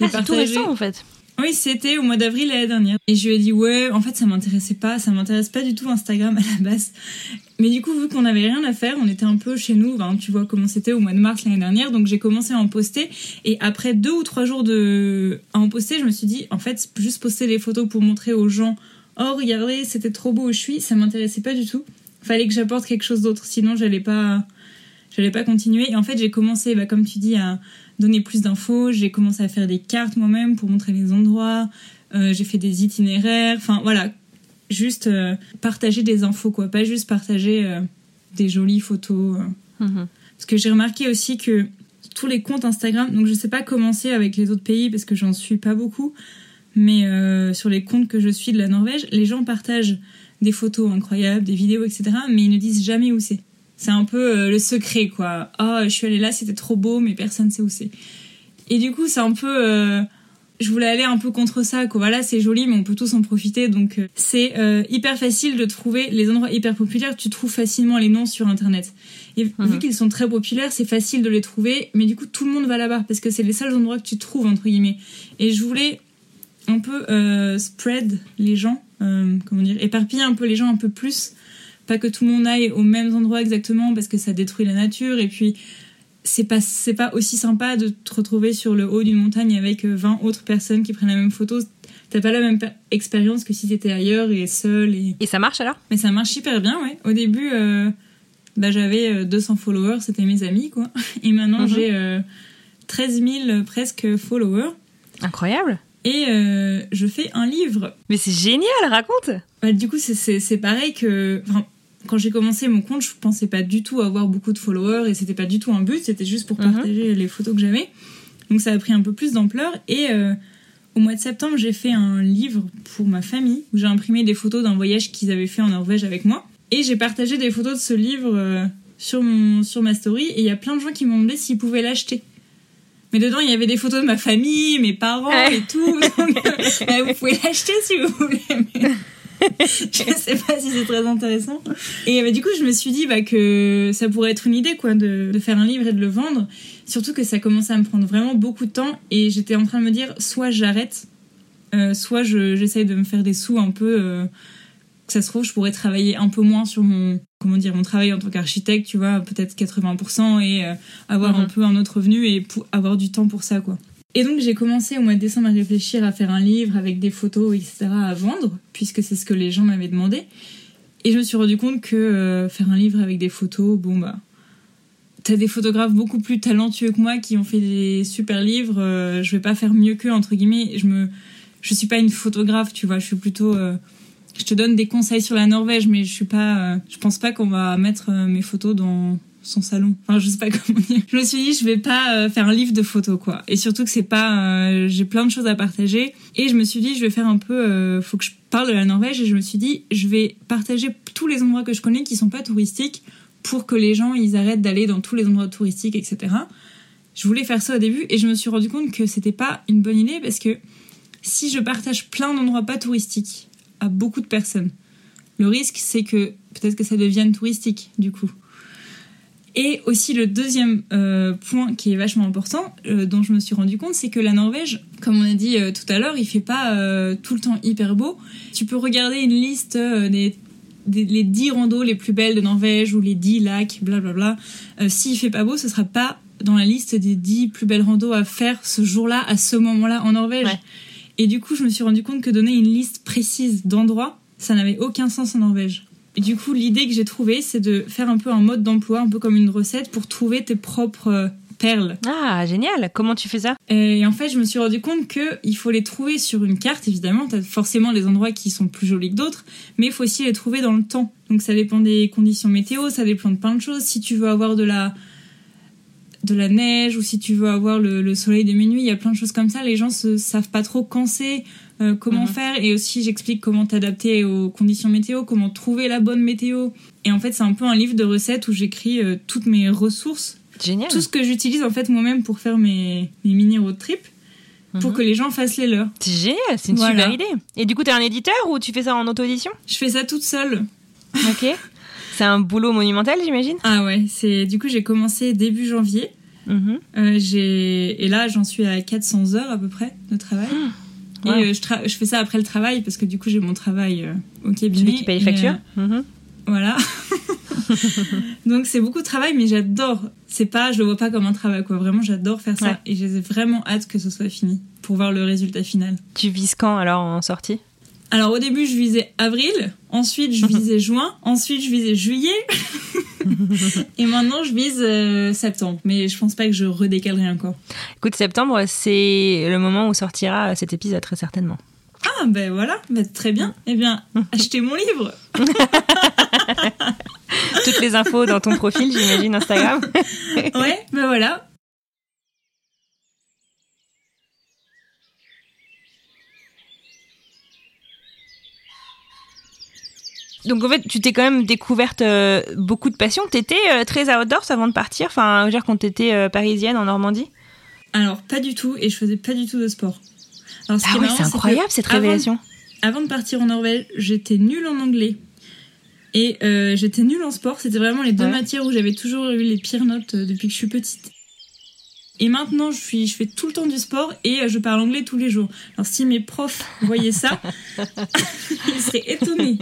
les Ah, c'est tout récent en fait. Oui, c'était au mois d'avril l'année dernière. Et je lui ai dit, ouais, en fait, ça m'intéressait pas. Ça m'intéresse pas du tout Instagram à la base. Mais du coup, vu qu'on avait rien à faire, on était un peu chez nous. Tu vois comment c'était au mois de mars l'année dernière. Donc, j'ai commencé à en poster. Et après deux ou trois jours de, à en poster, je me suis dit, en fait, juste poster les photos pour montrer aux gens, oh, regardez, c'était trop beau où je suis. Ça m'intéressait pas du tout. Fallait que j'apporte quelque chose d'autre. Sinon, j'allais pas, pas continuer. Et en fait, j'ai commencé, bah, comme tu dis, à donner plus d'infos. J'ai commencé à faire des cartes moi-même pour montrer les endroits. Euh, j'ai fait des itinéraires. Enfin, voilà. Juste euh, partager des infos, quoi. Pas juste partager euh, des jolies photos. Mhm. Parce que j'ai remarqué aussi que tous les comptes Instagram, donc je sais pas comment c'est avec les autres pays parce que j'en suis pas beaucoup, mais sur les comptes que je suis de la Norvège, les gens partagent des photos incroyables, des vidéos, etc. Mais ils ne disent jamais où c'est. C'est un peu euh, le secret, quoi. Ah, je suis allée là, c'était trop beau, mais personne sait où c'est. Et du coup, c'est un peu. euh, je voulais aller un peu contre ça, quoi. Voilà, c'est joli, mais on peut tous en profiter. Donc, euh, c'est hyper facile de trouver les endroits hyper populaires. Tu trouves facilement les noms sur Internet. Et vu Mhm. qu'ils sont très populaires, c'est facile de les trouver. Mais du coup, tout le monde va là-bas parce que c'est les seuls endroits que tu trouves, entre guillemets. Et je voulais un peu spread les gens, comment dire, éparpiller un peu les gens un peu plus. Pas que tout le monde aille aux mêmes endroits exactement parce que ça détruit la nature. Et puis, c'est pas, c'est pas aussi sympa de te retrouver sur le haut d'une montagne avec euh, 20 autres personnes qui prennent la même photo. T'as pas la même expérience que si t'étais ailleurs et seul. Et... Et ça marche alors? Mais ça marche hyper bien, ouais. Au début, euh, bah, j'avais euh, 200 followers, c'était mes amis, quoi. Et maintenant, Mhm. j'ai euh, 13 000 presque followers. Incroyable. Et euh, je fais un livre. Mais c'est génial, raconte. Bah, du coup, c'est- pareil que. enfin, quand j'ai commencé mon compte, je pensais pas du tout avoir beaucoup de followers et c'était pas du tout un but, c'était juste pour Mhm. partager les photos que j'avais. Donc ça a pris un peu plus d'ampleur et euh, au mois de septembre, j'ai fait un livre pour ma famille où j'ai imprimé des photos d'un voyage qu'ils avaient fait en Norvège avec moi et j'ai partagé des photos de ce livre euh, sur mon sur ma story et il y a plein de gens qui m'ont demandé s'ils pouvaient l'acheter. Mais dedans, il y avait des photos de ma famille, mes parents et tout. Donc, euh, vous pouvez l'acheter si vous voulez. Mais je sais pas si c'est très intéressant. Et bah, du coup, je me suis dit bah, que ça pourrait être une idée quoi, de, de faire un livre et de le vendre. Surtout que ça commençait à me prendre vraiment beaucoup de temps et j'étais en train de me dire soit j'arrête, euh, soit je- j'essaye de me faire des sous un peu. euh, que ça se trouve, je pourrais travailler un peu moins sur mon comment dire mon travail en tant qu'architecte, tu vois, peut-être 80% et euh, avoir Mhm. un peu un autre revenu et pour avoir du temps pour ça quoi. Et donc j'ai commencé au mois de décembre à réfléchir à faire un livre avec des photos, etc. à vendre, puisque c'est ce que les gens m'avaient demandé. Et je me suis rendu compte que euh, faire un livre avec des photos, bon bah, t'as des photographes beaucoup plus talentueux que moi qui ont fait des super livres. euh, je vais pas faire mieux qu'eux entre guillemets. Je me, suis pas une photographe, tu vois. Je suis plutôt, euh, je te donne des conseils sur la Norvège, mais je suis pas, je pense pas qu'on va mettre mes photos dans son salon. Enfin, je sais pas comment dire. Je me suis dit, je vais pas euh, faire un livre de photos, quoi. Et surtout que c'est pas, euh, j'ai plein de choses à partager. Et je me suis dit, je vais faire un peu, euh, faut que je parle de la Norvège. Et je me suis dit, je vais partager tous les endroits que je connais qui sont pas touristiques pour que les gens, ils arrêtent d'aller dans tous les endroits touristiques, etc. Je voulais faire ça au début et je me suis rendu compte que c'était pas une bonne idée parce que si je partage plein d'endroits pas touristiques à beaucoup de personnes, le risque c'est que peut-être que ça devienne touristique du coup. Et aussi le deuxième euh, point qui est vachement important, euh, dont je me suis rendu compte, c'est que la Norvège, comme on a dit euh, tout à l'heure, il fait pas tout le temps hyper beau. Tu peux regarder une liste des, des les 10 randos les plus belles de Norvège ou les 10 lacs, blablabla. S'il fait pas beau, ce sera pas dans la liste des 10 plus belles randos à faire ce jour-là, à ce moment-là en Norvège. Ouais. Et du coup, je me suis rendu compte que donner une liste précise d'endroits, ça n'avait aucun sens en Norvège. Du coup, l'idée que j'ai trouvée, c'est de faire un peu un mode d'emploi, un peu comme une recette, pour trouver tes propres euh, perles. Ah, génial. Comment tu fais ça? Et en fait, je me suis rendu compte que il faut les trouver sur une carte. Évidemment, t'as forcément des endroits qui sont plus jolis que d'autres, mais il faut aussi les trouver dans le temps. Donc ça dépend des conditions météo, ça dépend de plein de choses. Si tu veux avoir de la de la neige ou si tu veux avoir le, le soleil de minuit, il y a plein de choses comme ça. Les gens se savent pas trop quand c'est, euh, comment Mhm. faire, et aussi j'explique comment t'adapter aux conditions météo, comment trouver la bonne météo. Et en fait, c'est un peu un livre de recettes où j'écris euh, toutes mes ressources Génial. tout ce que j'utilise en fait moi-même pour faire mes, mes mini road trips pour Mhm. que les gens fassent les leurs. C'est génial, c'est une Voilà. super idée. Et du coup, t'es un éditeur ou tu fais ça en auto-édition? Je fais ça toute seule. Ok. C'est un boulot monumental, j'imagine? Ah ouais, c'est du coup j'ai commencé début janvier. Mhm. Euh, j'ai et là j'en suis à 400 heures à peu près de travail. Et Wow. euh, je, tra- je fais ça après le travail parce que du coup j'ai mon travail euh, au cabinet. Celui qui paye les Et, factures euh. Voilà. Donc c'est beaucoup de travail, mais j'adore. C'est pas, je le vois pas comme un travail quoi. Vraiment, j'adore faire ça Ouais. et j'ai vraiment hâte que ce soit fini pour voir le résultat final. Tu vises quand alors en sortie? Alors au début, je visais avril, ensuite je visais juin, ensuite je visais juillet, et maintenant je vise euh, septembre. Mais je pense pas que je redécalerai encore. Écoute, septembre, c'est le moment où sortira cet épisode, très certainement. Ah ben voilà, ben, très bien. Eh bien, achetez mon livre. Toutes les infos dans ton profil, j'imagine, Instagram. Ouais, ben voilà. Donc en fait, tu t'es quand même découverte euh, beaucoup de passion. T'étais euh, très outdoors avant de partir, enfin, je veux dire quand t'étais euh, parisienne en Normandie? Alors pas du tout, et je faisais pas du tout de sport. Alors, ce Ah ouais, c'est incroyable cette révélation. Avant de partir en Norvège, j'étais nulle en anglais. Et euh, j'étais nulle en sport. C'était vraiment les deux Ouais. matières où j'avais toujours eu les pires notes depuis que je suis petite. Et maintenant, je, suis, je fais tout le temps du sport et euh, je parle anglais tous les jours. Alors, si mes profs voyaient ça, ils seraient étonnés.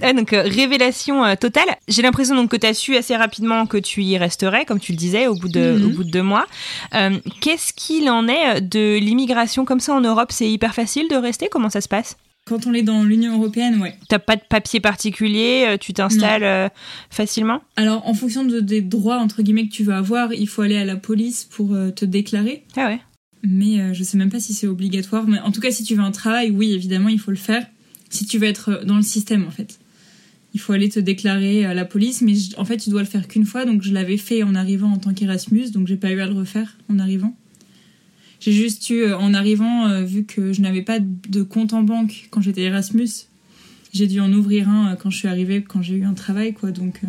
Ouais, donc euh, révélation euh, totale. J'ai l'impression donc que tu as su assez rapidement que tu y resterais, comme tu le disais, au bout de, Mhm. au bout de deux mois. Euh, Qu'est-ce qu'il en est de l'immigration comme ça en Europe? C'est hyper facile de rester? Comment ça se passe? Quand on est dans l'Union Européenne, ouais. T'as pas de papier particulier euh, Tu t'installes euh, facilement? Alors, en fonction de, des droits, entre guillemets, que tu veux avoir, il faut aller à la police pour euh, te déclarer. Ah ouais. Mais euh, je sais même pas si c'est obligatoire. Mais en tout cas, si tu veux un travail, oui, évidemment, il faut le faire. Si tu veux être dans le système, en fait. il faut aller te déclarer à la police, mais en fait, tu dois le faire qu'une fois. Donc, je l'avais fait en arrivant en tant qu'Erasmus, donc j'ai pas eu à le refaire en arrivant. J'ai juste eu, en arrivant, vu que je n'avais pas de compte en banque quand j'étais Erasmus, j'ai dû en ouvrir un quand je suis arrivée, quand j'ai eu un travail, quoi. Donc,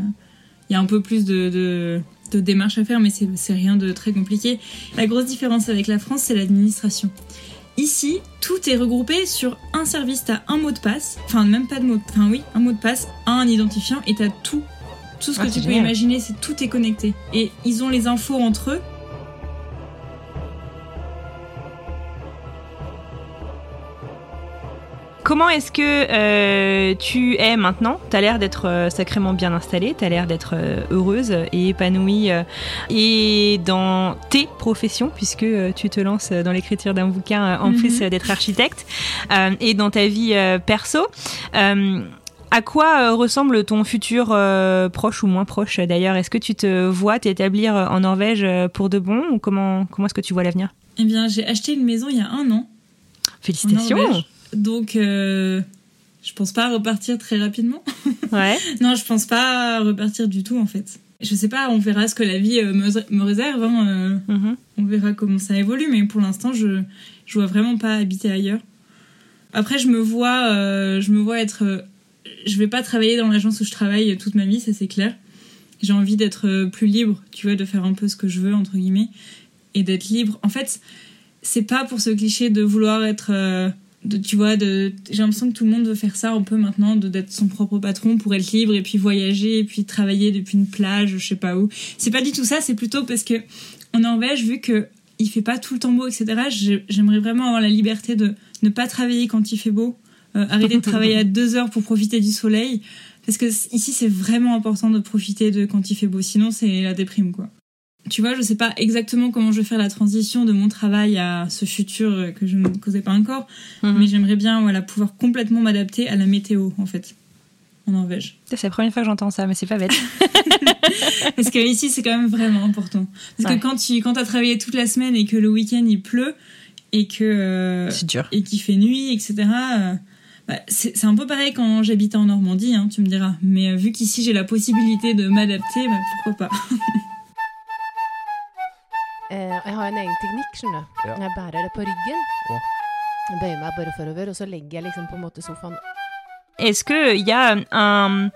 il y a un peu plus de de démarches à faire, mais c'est rien de très compliqué. La grosse différence avec la France, c'est l'administration. Ici, tout est regroupé sur un service. T'as un mot de passe, enfin même pas de mot, enfin oui, un mot de passe, un identifiant, et t'as tout, tout ce que ah, tu peux imaginer. C'est tout est connecté. Et ils ont les infos entre eux. Comment est-ce que euh, tu es maintenant? Tu as l'air d'être euh, sacrément bien installée, tu as l'air d'être euh, heureuse et épanouie et dans tes professions puisque tu te lances dans l'écriture d'un bouquin en plus mhm. d'être architecte et dans ta vie perso. À quoi ressemble ton futur proche ou moins proche d'ailleurs? Est-ce que tu te vois t'établir en Norvège pour de bon ou comment, comment est-ce que tu vois l'avenir? Eh bien, j'ai acheté une maison il y a un an. Félicitations donc, euh, je pense pas repartir très rapidement. Ouais. non, je pense pas repartir du tout, en fait. Je sais pas, on verra ce que la vie euh, me, réserve. Hein, euh. mm-hmm. On verra comment ça évolue, mais pour l'instant, je, je vois vraiment pas habiter ailleurs. Après, je me vois, je me vois être. je vais pas travailler dans l'agence où je travaille toute ma vie, ça c'est clair. J'ai envie d'être plus libre, tu vois, de faire un peu ce que je veux, entre guillemets, et d'être libre. En fait, c'est pas pour ce cliché de vouloir être tu vois, j'ai l'impression que tout le monde veut faire ça un peu maintenant, de d'être son propre patron pour être libre et puis voyager et puis travailler depuis une plage, je sais pas où. C'est pas du tout ça, c'est plutôt parce que en Norvège, vu que il fait pas tout le temps beau, etc., j'aimerais vraiment avoir la liberté de ne pas travailler quand il fait beau, euh, arrêter de travailler à deux heures pour profiter du soleil, parce que ici c'est vraiment important de profiter de quand il fait beau, sinon c'est la déprime, quoi tu vois, je sais pas exactement comment je vais faire la transition de mon travail à ce futur que je ne causais pas encore, mhm. mais j'aimerais bien voilà, pouvoir complètement m'adapter à la météo, en fait, en Norvège. C'est la première fois que j'entends ça, mais c'est pas bête. Parce que ici, c'est quand même vraiment important. Parce que quand tu quand as travaillé toute la semaine et que le week-end il pleut et que euh, et qu'il fait nuit, etc. Euh, bah, c'est un peu pareil quand j'habitais en Normandie, hein, tu me diras. Mais euh, vu qu'ici j'ai la possibilité de m'adapter, bah, pourquoi pas. Eh, jeg har en egen teknikk, skjønner du. Ja. Jeg bærer det på ryggen. Ja. Jeg bøyer meg bare forover, og så legger jeg liksom på en måte sofaen Est-ce qu'il y a un,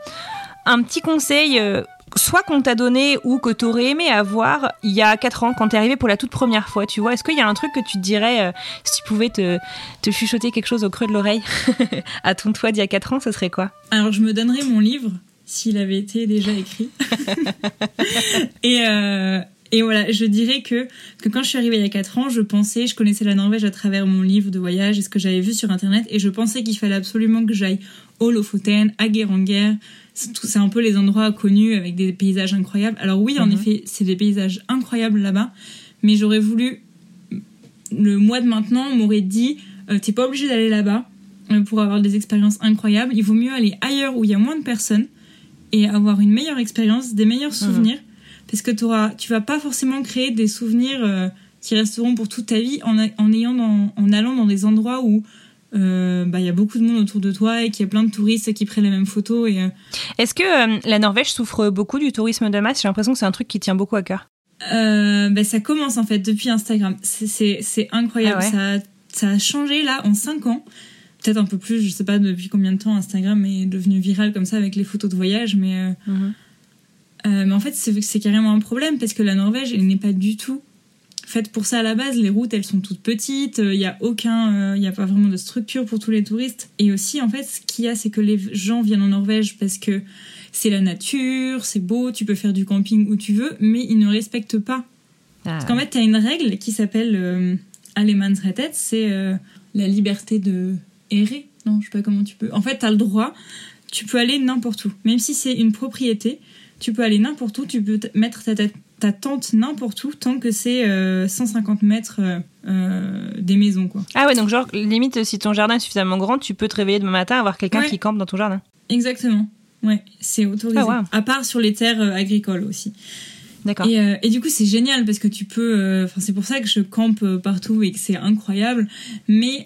un petit conseil, euh, soit qu'on t'a donné ou que tu aurais aimé avoir il y a 4 ans, quand tu es arrivé pour la toute première fois, tu vois? Est-ce qu'il y a un truc que tu te dirais, euh, si tu pouvais te, te, chuchoter quelque chose au creux de l'oreille à ton toit d'il y a 4 ans, ce serait quoi? Alors, je me donnerais mon livre, s'il avait été déjà écrit. Et. Euh, et voilà, je dirais que, que quand je suis arrivée il y a 4 ans, je pensais, je connaissais la Norvège à travers mon livre de voyage et ce que j'avais vu sur internet, et je pensais qu'il fallait absolument que j'aille au Lofoten, à Geiranger. C'est un peu les endroits connus avec des paysages incroyables. Alors oui, en mhm. effet, c'est des paysages incroyables là-bas, mais j'aurais voulu, le mois de maintenant, m'aurait dit, euh, t'es pas obligé d'aller là-bas euh, pour avoir des expériences incroyables. Il vaut mieux aller ailleurs où il y a moins de personnes et avoir une meilleure expérience, des meilleurs mhm. souvenirs parce que tu vas pas forcément créer des souvenirs euh, qui resteront pour toute ta vie en, en, ayant en allant dans des endroits où euh, bah, il y a beaucoup de monde autour de toi et qu'il y a plein de touristes qui prennent les mêmes photos. Et, euh, Est-ce que la Norvège souffre beaucoup du tourisme de masse? J'ai l'impression que c'est un truc qui tient beaucoup à cœur. bah, ça commence en fait depuis Instagram. C'est incroyable. Ah ça, ça a changé là en 5 ans. Peut-être un peu plus, je sais pas depuis combien de temps Instagram est devenu viral comme ça avec les photos de voyage, mais mhm. Euh, mais en fait, c'est carrément un problème parce que la Norvège, elle n'est pas du tout faite pour ça à la base. Les routes, elles sont toutes petites. Il euh, n'y a aucun, il euh, a pas vraiment de structure pour tous les touristes. Et aussi, en fait, ce qu'il y a, c'est que les gens viennent en Norvège parce que c'est la nature, c'est beau, tu peux faire du camping où tu veux, mais ils ne respectent pas. Ah. Parce qu'en fait, tu as une règle qui s'appelle euh, c'est la liberté de errer. Non, je sais pas comment tu peux. En fait, tu as le droit, tu peux aller n'importe où. Même si c'est une propriété, tu peux aller n'importe où, tu peux mettre ta, tente n'importe où tant que c'est 150 euh, mètres euh, euh, des maisons. Quoi. Ah ouais, donc genre limite si ton jardin est suffisamment grand, tu peux te réveiller demain matin avoir quelqu'un qui campe dans ton jardin. Exactement. Ouais, c'est autorisé. Ah, à part sur les terres agricoles aussi. D'accord. Et, et, du coup, c'est génial parce que tu peux. Enfin, c'est pour ça que je campe partout et que c'est incroyable. Mais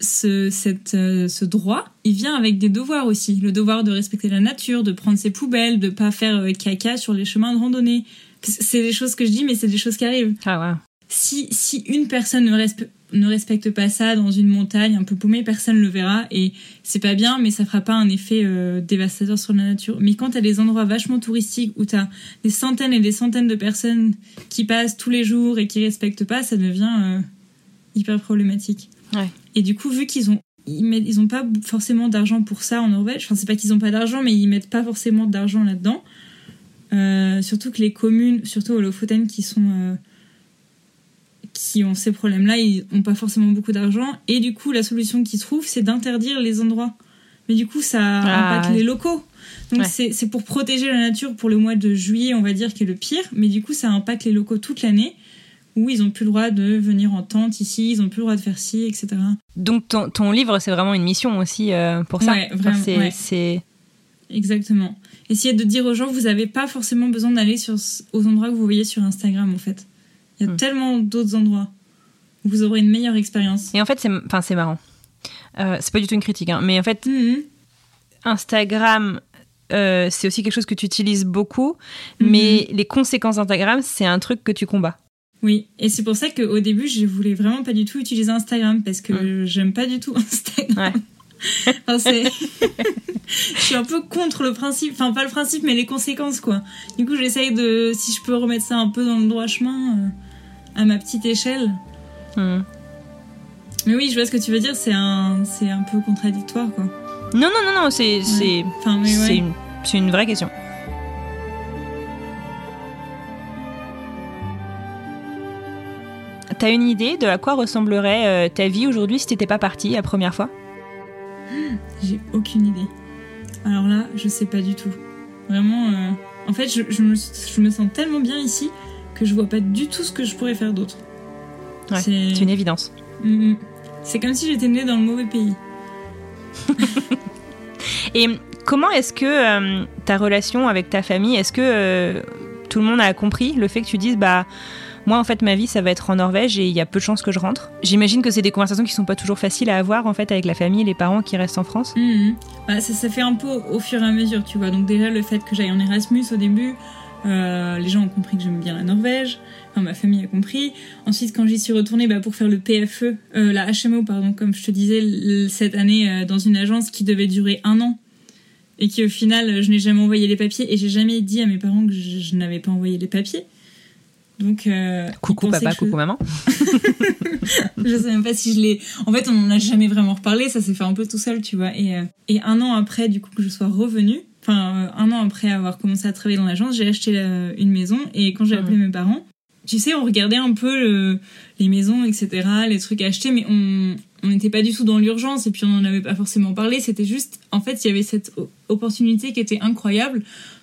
ce, cette, euh, ce droit, il vient avec des devoirs aussi. Le devoir de respecter la nature, de prendre ses poubelles, de pas faire euh, caca sur les chemins de randonnée. C'est des choses que je dis, mais c'est des choses qui arrivent. Ah ouais. Si, si une personne ne, ne respecte pas ça dans une montagne un peu paumée, personne le verra et c'est pas bien, mais ça fera pas un effet euh, dévastateur sur la nature. Mais quand t'as des endroits vachement touristiques où t'as des centaines et des centaines de personnes qui passent tous les jours et qui respectent pas, ça devient hyper problématique. Ouais. Et du coup, vu qu'ils ont ils, mettent, ils ont pas forcément d'argent pour ça en Norvège. Enfin, c'est pas qu'ils ont pas d'argent, mais ils mettent pas forcément d'argent là-dedans. Euh, surtout que les communes, surtout au Lofoten, qui sont euh, qui ont ces problèmes-là, ils ont pas forcément beaucoup d'argent. Et du coup, la solution qu'ils trouvent, c'est d'interdire les endroits. Mais du coup, ça ah, impacte les locaux. Donc c'est pour protéger la nature pour le mois de juillet, on va dire, qui est le pire. Mais du coup, ça impacte les locaux toute l'année où ils ont plus le droit de venir en tente ici, ils ont plus le droit de faire ci, etc. Donc ton, ton livre, c'est vraiment une mission aussi euh, pour ça. Ouais, vraiment. c'est, Exactement. Essayez de dire aux gens, vous n'avez pas forcément besoin d'aller sur, aux endroits que vous voyez sur Instagram, en fait. Il y a hmm. tellement d'autres endroits où vous aurez une meilleure expérience. Et en fait, c'est, enfin, c'est marrant. Euh, c'est pas du tout une critique, hein, mais en fait, mm-hmm. Instagram, euh, c'est aussi quelque chose que tu utilises beaucoup, mm-hmm. mais les conséquences d'Instagram, c'est un truc que tu combats. Oui, et c'est pour ça qu'au début, je voulais vraiment pas du tout utiliser Instagram parce que mm. j'aime pas du tout Instagram. Ouais. je suis un peu contre le principe, enfin pas le principe, mais les conséquences quoi. Du coup, j'essaye de, si je peux remettre ça un peu dans le droit chemin, euh, à ma petite échelle. Mm. Mais oui, je vois ce que tu veux dire. C'est un, c'est un peu contradictoire quoi. Non, non, non, non, c'est, c'est, une vraie question. T'as une idée de à quoi ressemblerait euh, ta vie aujourd'hui si t'étais pas partie la première fois? J'ai aucune idée. Alors là, je sais pas du tout. Vraiment, euh, en fait, je, me, sens tellement bien ici que je vois pas du tout ce que je pourrais faire d'autre. c'est une évidence. Mm, mm. C'est comme si j'étais née dans le mauvais pays. Et comment est-ce que euh, ta relation avec ta famille, est-ce que tout le monde a compris le fait que tu dises bah moi, en fait, ma vie, ça va être en Norvège et il y a peu de chances que je rentre. J'imagine que c'est des conversations qui sont pas toujours faciles à avoir, en fait, avec la famille et les parents qui restent en France. Mhm. Bah, ça, fait un peu au fur et à mesure, tu vois. Donc, déjà, le fait que j'aille en Erasmus au début, euh, les gens ont compris que j'aime bien la Norvège. Enfin, ma famille a compris. Ensuite, quand j'y suis retournée bah, pour faire le PFE, euh, la HMO, pardon, comme je te disais, cette année euh, dans une agence qui devait durer un an et qui au final, je n'ai jamais envoyé les papiers et j'ai jamais dit à mes parents que je n'avais pas envoyé les papiers. Donc, euh, coucou papa, coucou maman. je sais même pas si je l'ai. En fait, on n'en a jamais vraiment reparlé. Ça s'est fait un peu tout seul, tu vois. Et, euh, et un an après, du coup, que je sois revenue, enfin, euh, un an après avoir commencé à travailler dans l'agence, j'ai acheté une maison. Et quand j'ai appelé mes parents, tu sais, on regardait un peu les maisons, etc., les trucs achetés, mais on on n'était pas du tout dans l'urgence et puis on n'en avait pas forcément parlé. C'était juste, en fait, il y avait cette opportunité qui était incroyable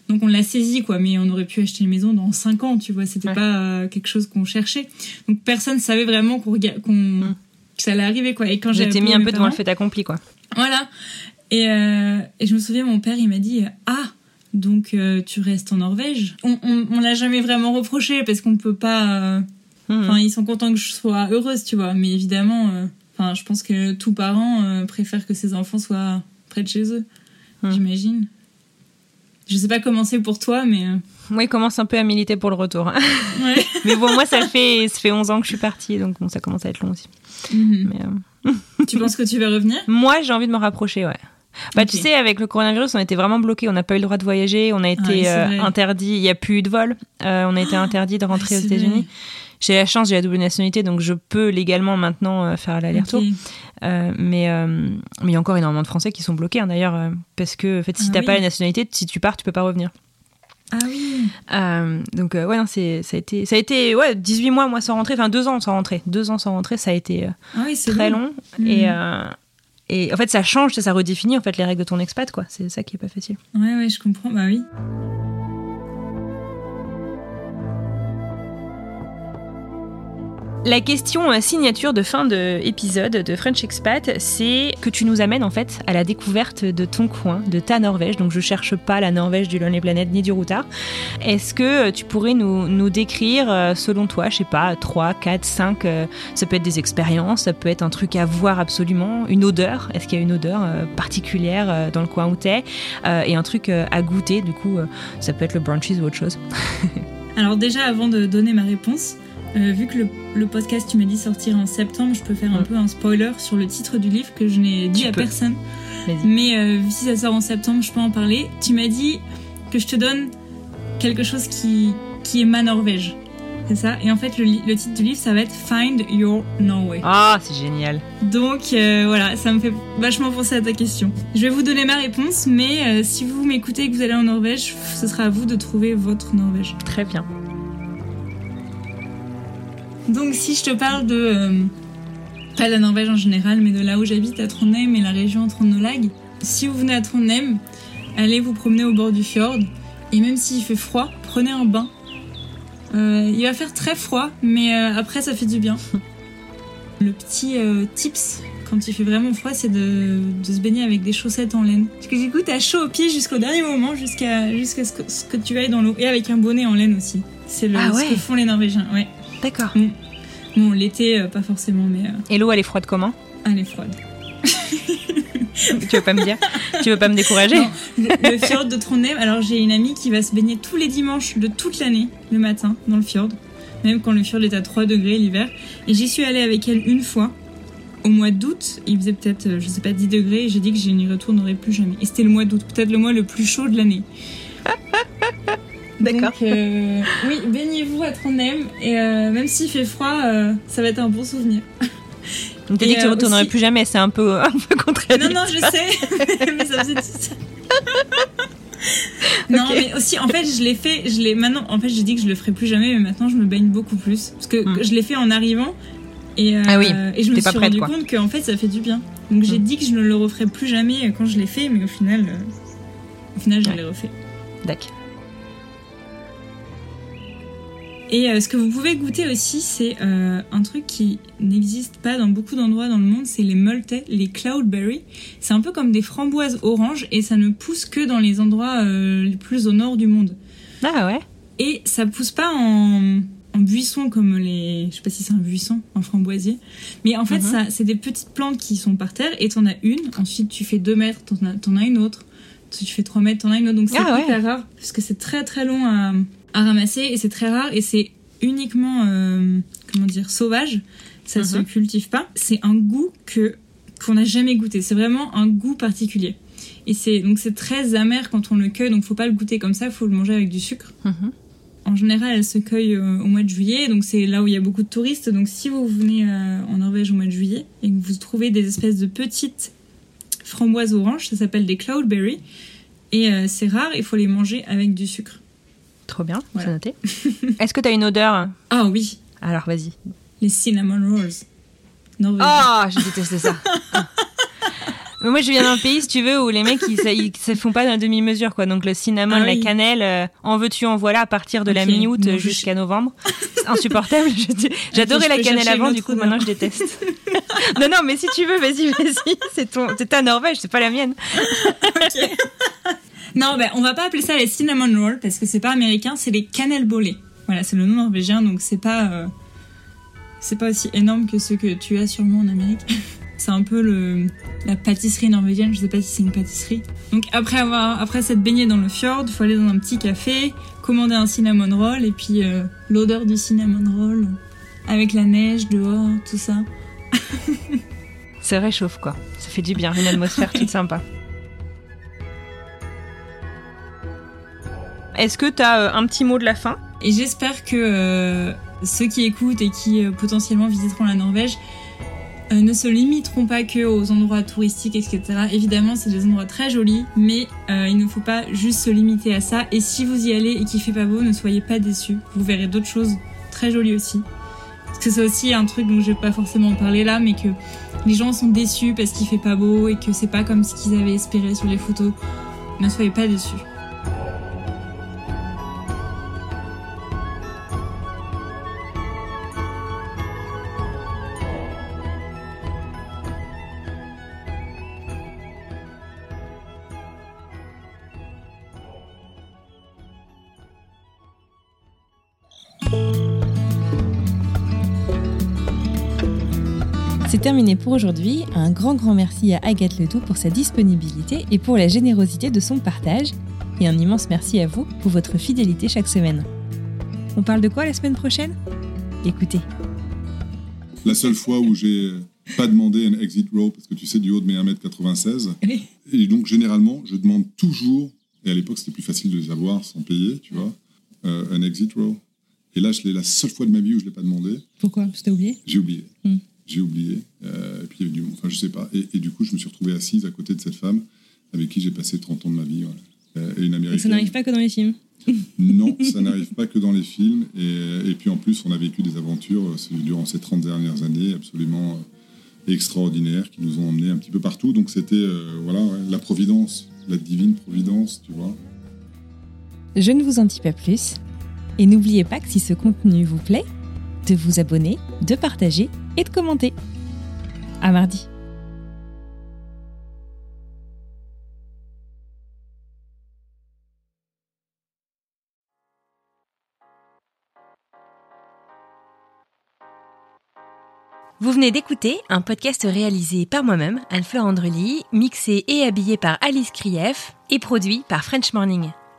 donc on l'a saisi, quoi. Mais on aurait pu acheter une maison dans 5 ans, tu vois. C'était pas euh, quelque chose qu'on cherchait. Donc personne savait vraiment qu'on mm. que ça allait arriver, quoi. Et quand j'ai mis un peu devant le fait accompli, quoi. Voilà. Et, euh, et je me souviens, mon père, il m'a dit Ah, donc euh, tu restes en Norvège? On, on, l'a jamais vraiment reproché parce qu'on peut pas. Mm. Enfin, ils sont contents que je sois heureuse, tu vois. Mais évidemment, enfin, je pense que tout parent préfère que ses enfants soient près de chez eux. Mm. J'imagine. Je sais pas comment c'est pour toi, mais. Euh, moi, il commence un peu à militer pour le retour. mais bon, moi, ça fait, ça fait 11 ans que je suis partie, donc bon, ça commence à être long aussi. Mhm. Euh, tu penses que tu vas revenir? Moi, j'ai envie de me rapprocher, ouais. Bah, tu sais, avec le coronavirus, on était vraiment bloqué. On n'a pas eu le droit de voyager. On a été euh, interdit. Il n'y a plus eu de vol. on a été ah, interdit de rentrer aux États-Unis. J'ai la chance, j'ai la double nationalité, donc je peux légalement maintenant euh, faire l'aller-retour. Euh, mais euh, mais il y a encore énormément de Français qui sont bloqués hein, d'ailleurs, parce que en fait, si tu ah t'as pas la nationalité, si tu pars, tu peux pas revenir. Ah oui. donc ouais, c'est ça a été ça a été ouais 18 mois moi sans rentrer, enfin deux ans sans rentrer, deux ans sans rentrer, ça a été ah très long, hmm. et et en fait ça change, ça, ça redéfinit en fait les règles de ton expat quoi. C'est ça qui est pas facile. Ouais ouais, je comprends. Bah oui. La question euh, signature de fin d'épisode de French Expat, c'est que tu nous amènes en fait à la découverte de ton coin, de ta Norvège. Donc je cherche pas la Norvège du Lonely Planet ni du Routard. Est-ce que euh, tu pourrais nous, nous, décrire, euh, selon toi, je sais pas, 3, 4, 5, ça peut être des expériences, ça peut être un truc à voir absolument, une odeur, est-ce qu'il y a une odeur particulière dans le coin où t'es, et un truc à goûter, du coup, ça peut être le brunchies ou autre chose. Alors déjà, avant de donner ma réponse, euh, vu que le, podcast, tu m'as dit sortir en septembre, je peux faire un peu un spoiler sur le titre du livre que je n'ai dit à personne. Mais euh, si ça sort en septembre, je peux en parler. Tu m'as dit que je te donne quelque chose qui, qui est ma Norvège. C'est ça? Et en fait, le, titre du livre, ça va être Find Your Norway. Ah, c'est génial. Donc euh, voilà, ça me fait vachement penser à ta question. Je vais vous donner ma réponse, mais si vous m'écoutez et que vous allez en Norvège, ce sera à vous de trouver votre Norvège. Très bien. Donc si je te parle de euh, pas la Norvège en général, mais de là où j'habite à Trondheim et la région Trøndelag, si vous venez à Trondheim, allez vous promener au bord du fjord et même s'il fait froid, prenez un bain. Euh, il va faire très froid, mais euh, après ça fait du bien. Le petit tips quand il fait vraiment froid, c'est de, se baigner avec des chaussettes en laine. Parce que du coup, t'as chaud aux pieds jusqu'au dernier moment, jusqu'à jusqu'à ce, que, tu ailles dans l'eau. Et avec un bonnet en laine aussi. C'est ah ce que font les Norvégiens, ouais. D'accord. Mm. Bon, l'été, euh, pas forcément, mais. Euh, Et l'eau, elle est froide comment Elle est froide. tu veux pas me dire Tu veux pas me décourager Le, fjord de Trondheim. Alors, j'ai une amie qui va se baigner tous les dimanches de toute l'année, le matin, dans le fjord. Même quand le fjord est à 3 degrés l'hiver. Et j'y suis allée avec elle une fois. Au mois d'août, il faisait peut-être, euh, je sais pas, 10 degrés, et j'ai dit que je n'y retournerai plus jamais. Et c'était le mois d'août, peut-être le mois le plus chaud de l'année. D'accord. Euh, oui, baignez-vous à Trondheim et euh, même s'il fait froid, euh, ça va être un bon souvenir. Donc t'as dit que tu retournerais plus jamais, c'est un peu, un peu contradictoire. Non, non, je sais, mais ça faisait tout ça. Non, mais aussi, en fait, je l'ai fait, je l'ai maintenant, en fait, j'ai dit que je le ferai plus jamais, mais maintenant, je me baigne beaucoup plus. Parce que hmm. je l'ai fait en arrivant, et, ah oui, et je me suis rendu compte qu'en fait, ça fait du bien. Donc, j'ai hmm. dit que je ne le referai plus jamais quand je l'ai fait, mais au final, au final, je l'ai refait. D'accord. Et euh, ce que vous pouvez goûter aussi, c'est euh, un truc qui n'existe pas dans beaucoup d'endroits dans le monde, c'est les multais, les cloudberry. C'est un peu comme des framboises oranges et ça ne pousse que dans les endroits euh, les plus au nord du monde. Ah ouais. Et ça pousse pas en, en buisson comme les, je sais pas si c'est un buisson, en framboisier. Mais en fait, mhm. ça, c'est des petites plantes qui sont par terre et t'en as une. Ensuite, tu fais deux mètres, t'en as, as une autre. Tu fais trois mètres, t'en as une autre. Donc c'est ah hyper rare parce que c'est très très long à à ramasser et c'est très rare et c'est uniquement euh, comment dire sauvage. Ça ne se mhm. cultive pas. C'est un goût que qu'on n'a jamais goûté. C'est vraiment un goût particulier. Et c'est donc c'est très amer quand on le cueille. Donc faut pas le goûter comme ça. Faut le manger avec du sucre. Mhm. En général, elle se cueille euh, au mois de juillet, donc c'est là où il y a beaucoup de touristes. Donc si vous venez euh, en Norvège au mois de juillet et que vous trouvez des espèces de petites framboises oranges, ça s'appelle des cloudberry, et c'est rare, il faut les manger avec du sucre. Trop bien, c'est noté. Est-ce que tu as une odeur Ah oui. Alors vas-y. Les cinnamon rolls. Ah, oh, j'ai détesté ça. Mais moi, je viens d'un pays, si tu veux, où les mecs, ils, se font pas d'un demi-mesure, quoi. Donc, le cinnamon, ah la cannelle, euh, en veux-tu, en voilà, à partir de la mi-août jusqu'à novembre. insupportable. J'adorais la cannelle avant, du coup, maintenant, je déteste. non, non, mais si tu veux, vas-y, vas-y. C'est ton, c'est ta Norvège, c'est pas la mienne. Non, ben, on va pas appeler ça les cinnamon rolls parce que c'est pas américain, c'est les cannelbolés. Voilà, c'est le nom norvégien, donc c'est pas euh, c'est pas aussi énorme que ceux que tu as sûrement en Amérique. c'est un peu le la pâtisserie norvégienne. Je sais pas si c'est une pâtisserie. Donc après avoir après s'être baigné dans le fjord, il faut aller dans un petit café, commander un cinnamon roll et puis euh, l'odeur du cinnamon roll avec la neige dehors, tout ça. ça réchauffe quoi. Ça fait du bien, une atmosphère toute sympa. Est-ce que tu as euh, un petit mot de la fin? Et j'espère que euh, ceux qui écoutent et qui euh, potentiellement visiteront la Norvège ne se limiteront pas que aux endroits touristiques, etc. Évidemment, c'est des endroits très jolis, mais il ne faut pas juste se limiter à ça. Et si vous y allez et qu'il fait pas beau, ne soyez pas déçus. Vous verrez d'autres choses très jolies aussi. Parce que c'est aussi un truc dont je vais pas forcément en parler là, mais que les gens sont déçus parce qu'il fait pas beau et que c'est pas comme ce qu'ils avaient espéré sur les photos. Ne soyez pas déçus. Terminé pour aujourd'hui. Un grand grand merci à Agathe Ledoux pour sa disponibilité et pour la générosité de son partage. Et un immense merci à vous pour votre fidélité chaque semaine. On parle de quoi la semaine prochaine? Écoutez. La seule fois où j'ai pas demandé un exit row, parce que tu sais, du haut de mes 1m96. Et donc, généralement, je demande toujours, et à l'époque, c'était plus facile de les avoir sans payer, tu vois, euh, un exit row. Et là, je l'ai la seule fois de ma vie où je ne l'ai pas demandé. Pourquoi? Parce que oublié? J'ai oublié. Hmm. J'ai oublié. Euh, et puis, il y avait du Enfin, je sais pas. Et, du coup, je me suis retrouvé assise à côté de cette femme avec qui j'ai passé 30 ans de ma vie. Euh, et une Américaine. Et ça n'arrive pas que dans les films non, ça n'arrive pas que dans les films. Et, et, puis en plus, on a vécu des aventures durant ces 30 dernières années absolument extraordinaires qui nous ont emmenés un petit peu partout. Donc c'était euh, voilà la providence, la divine providence, tu vois. Je ne vous en dis pas plus. Et n'oubliez pas que si ce contenu vous plaît, de vous abonner, de partager et de commenter. À mardi. Vous venez d'écouter un podcast réalisé par moi-même, Anne-Fleur Andrely, mixé et habillé par Alice Krief et produit par French Morning.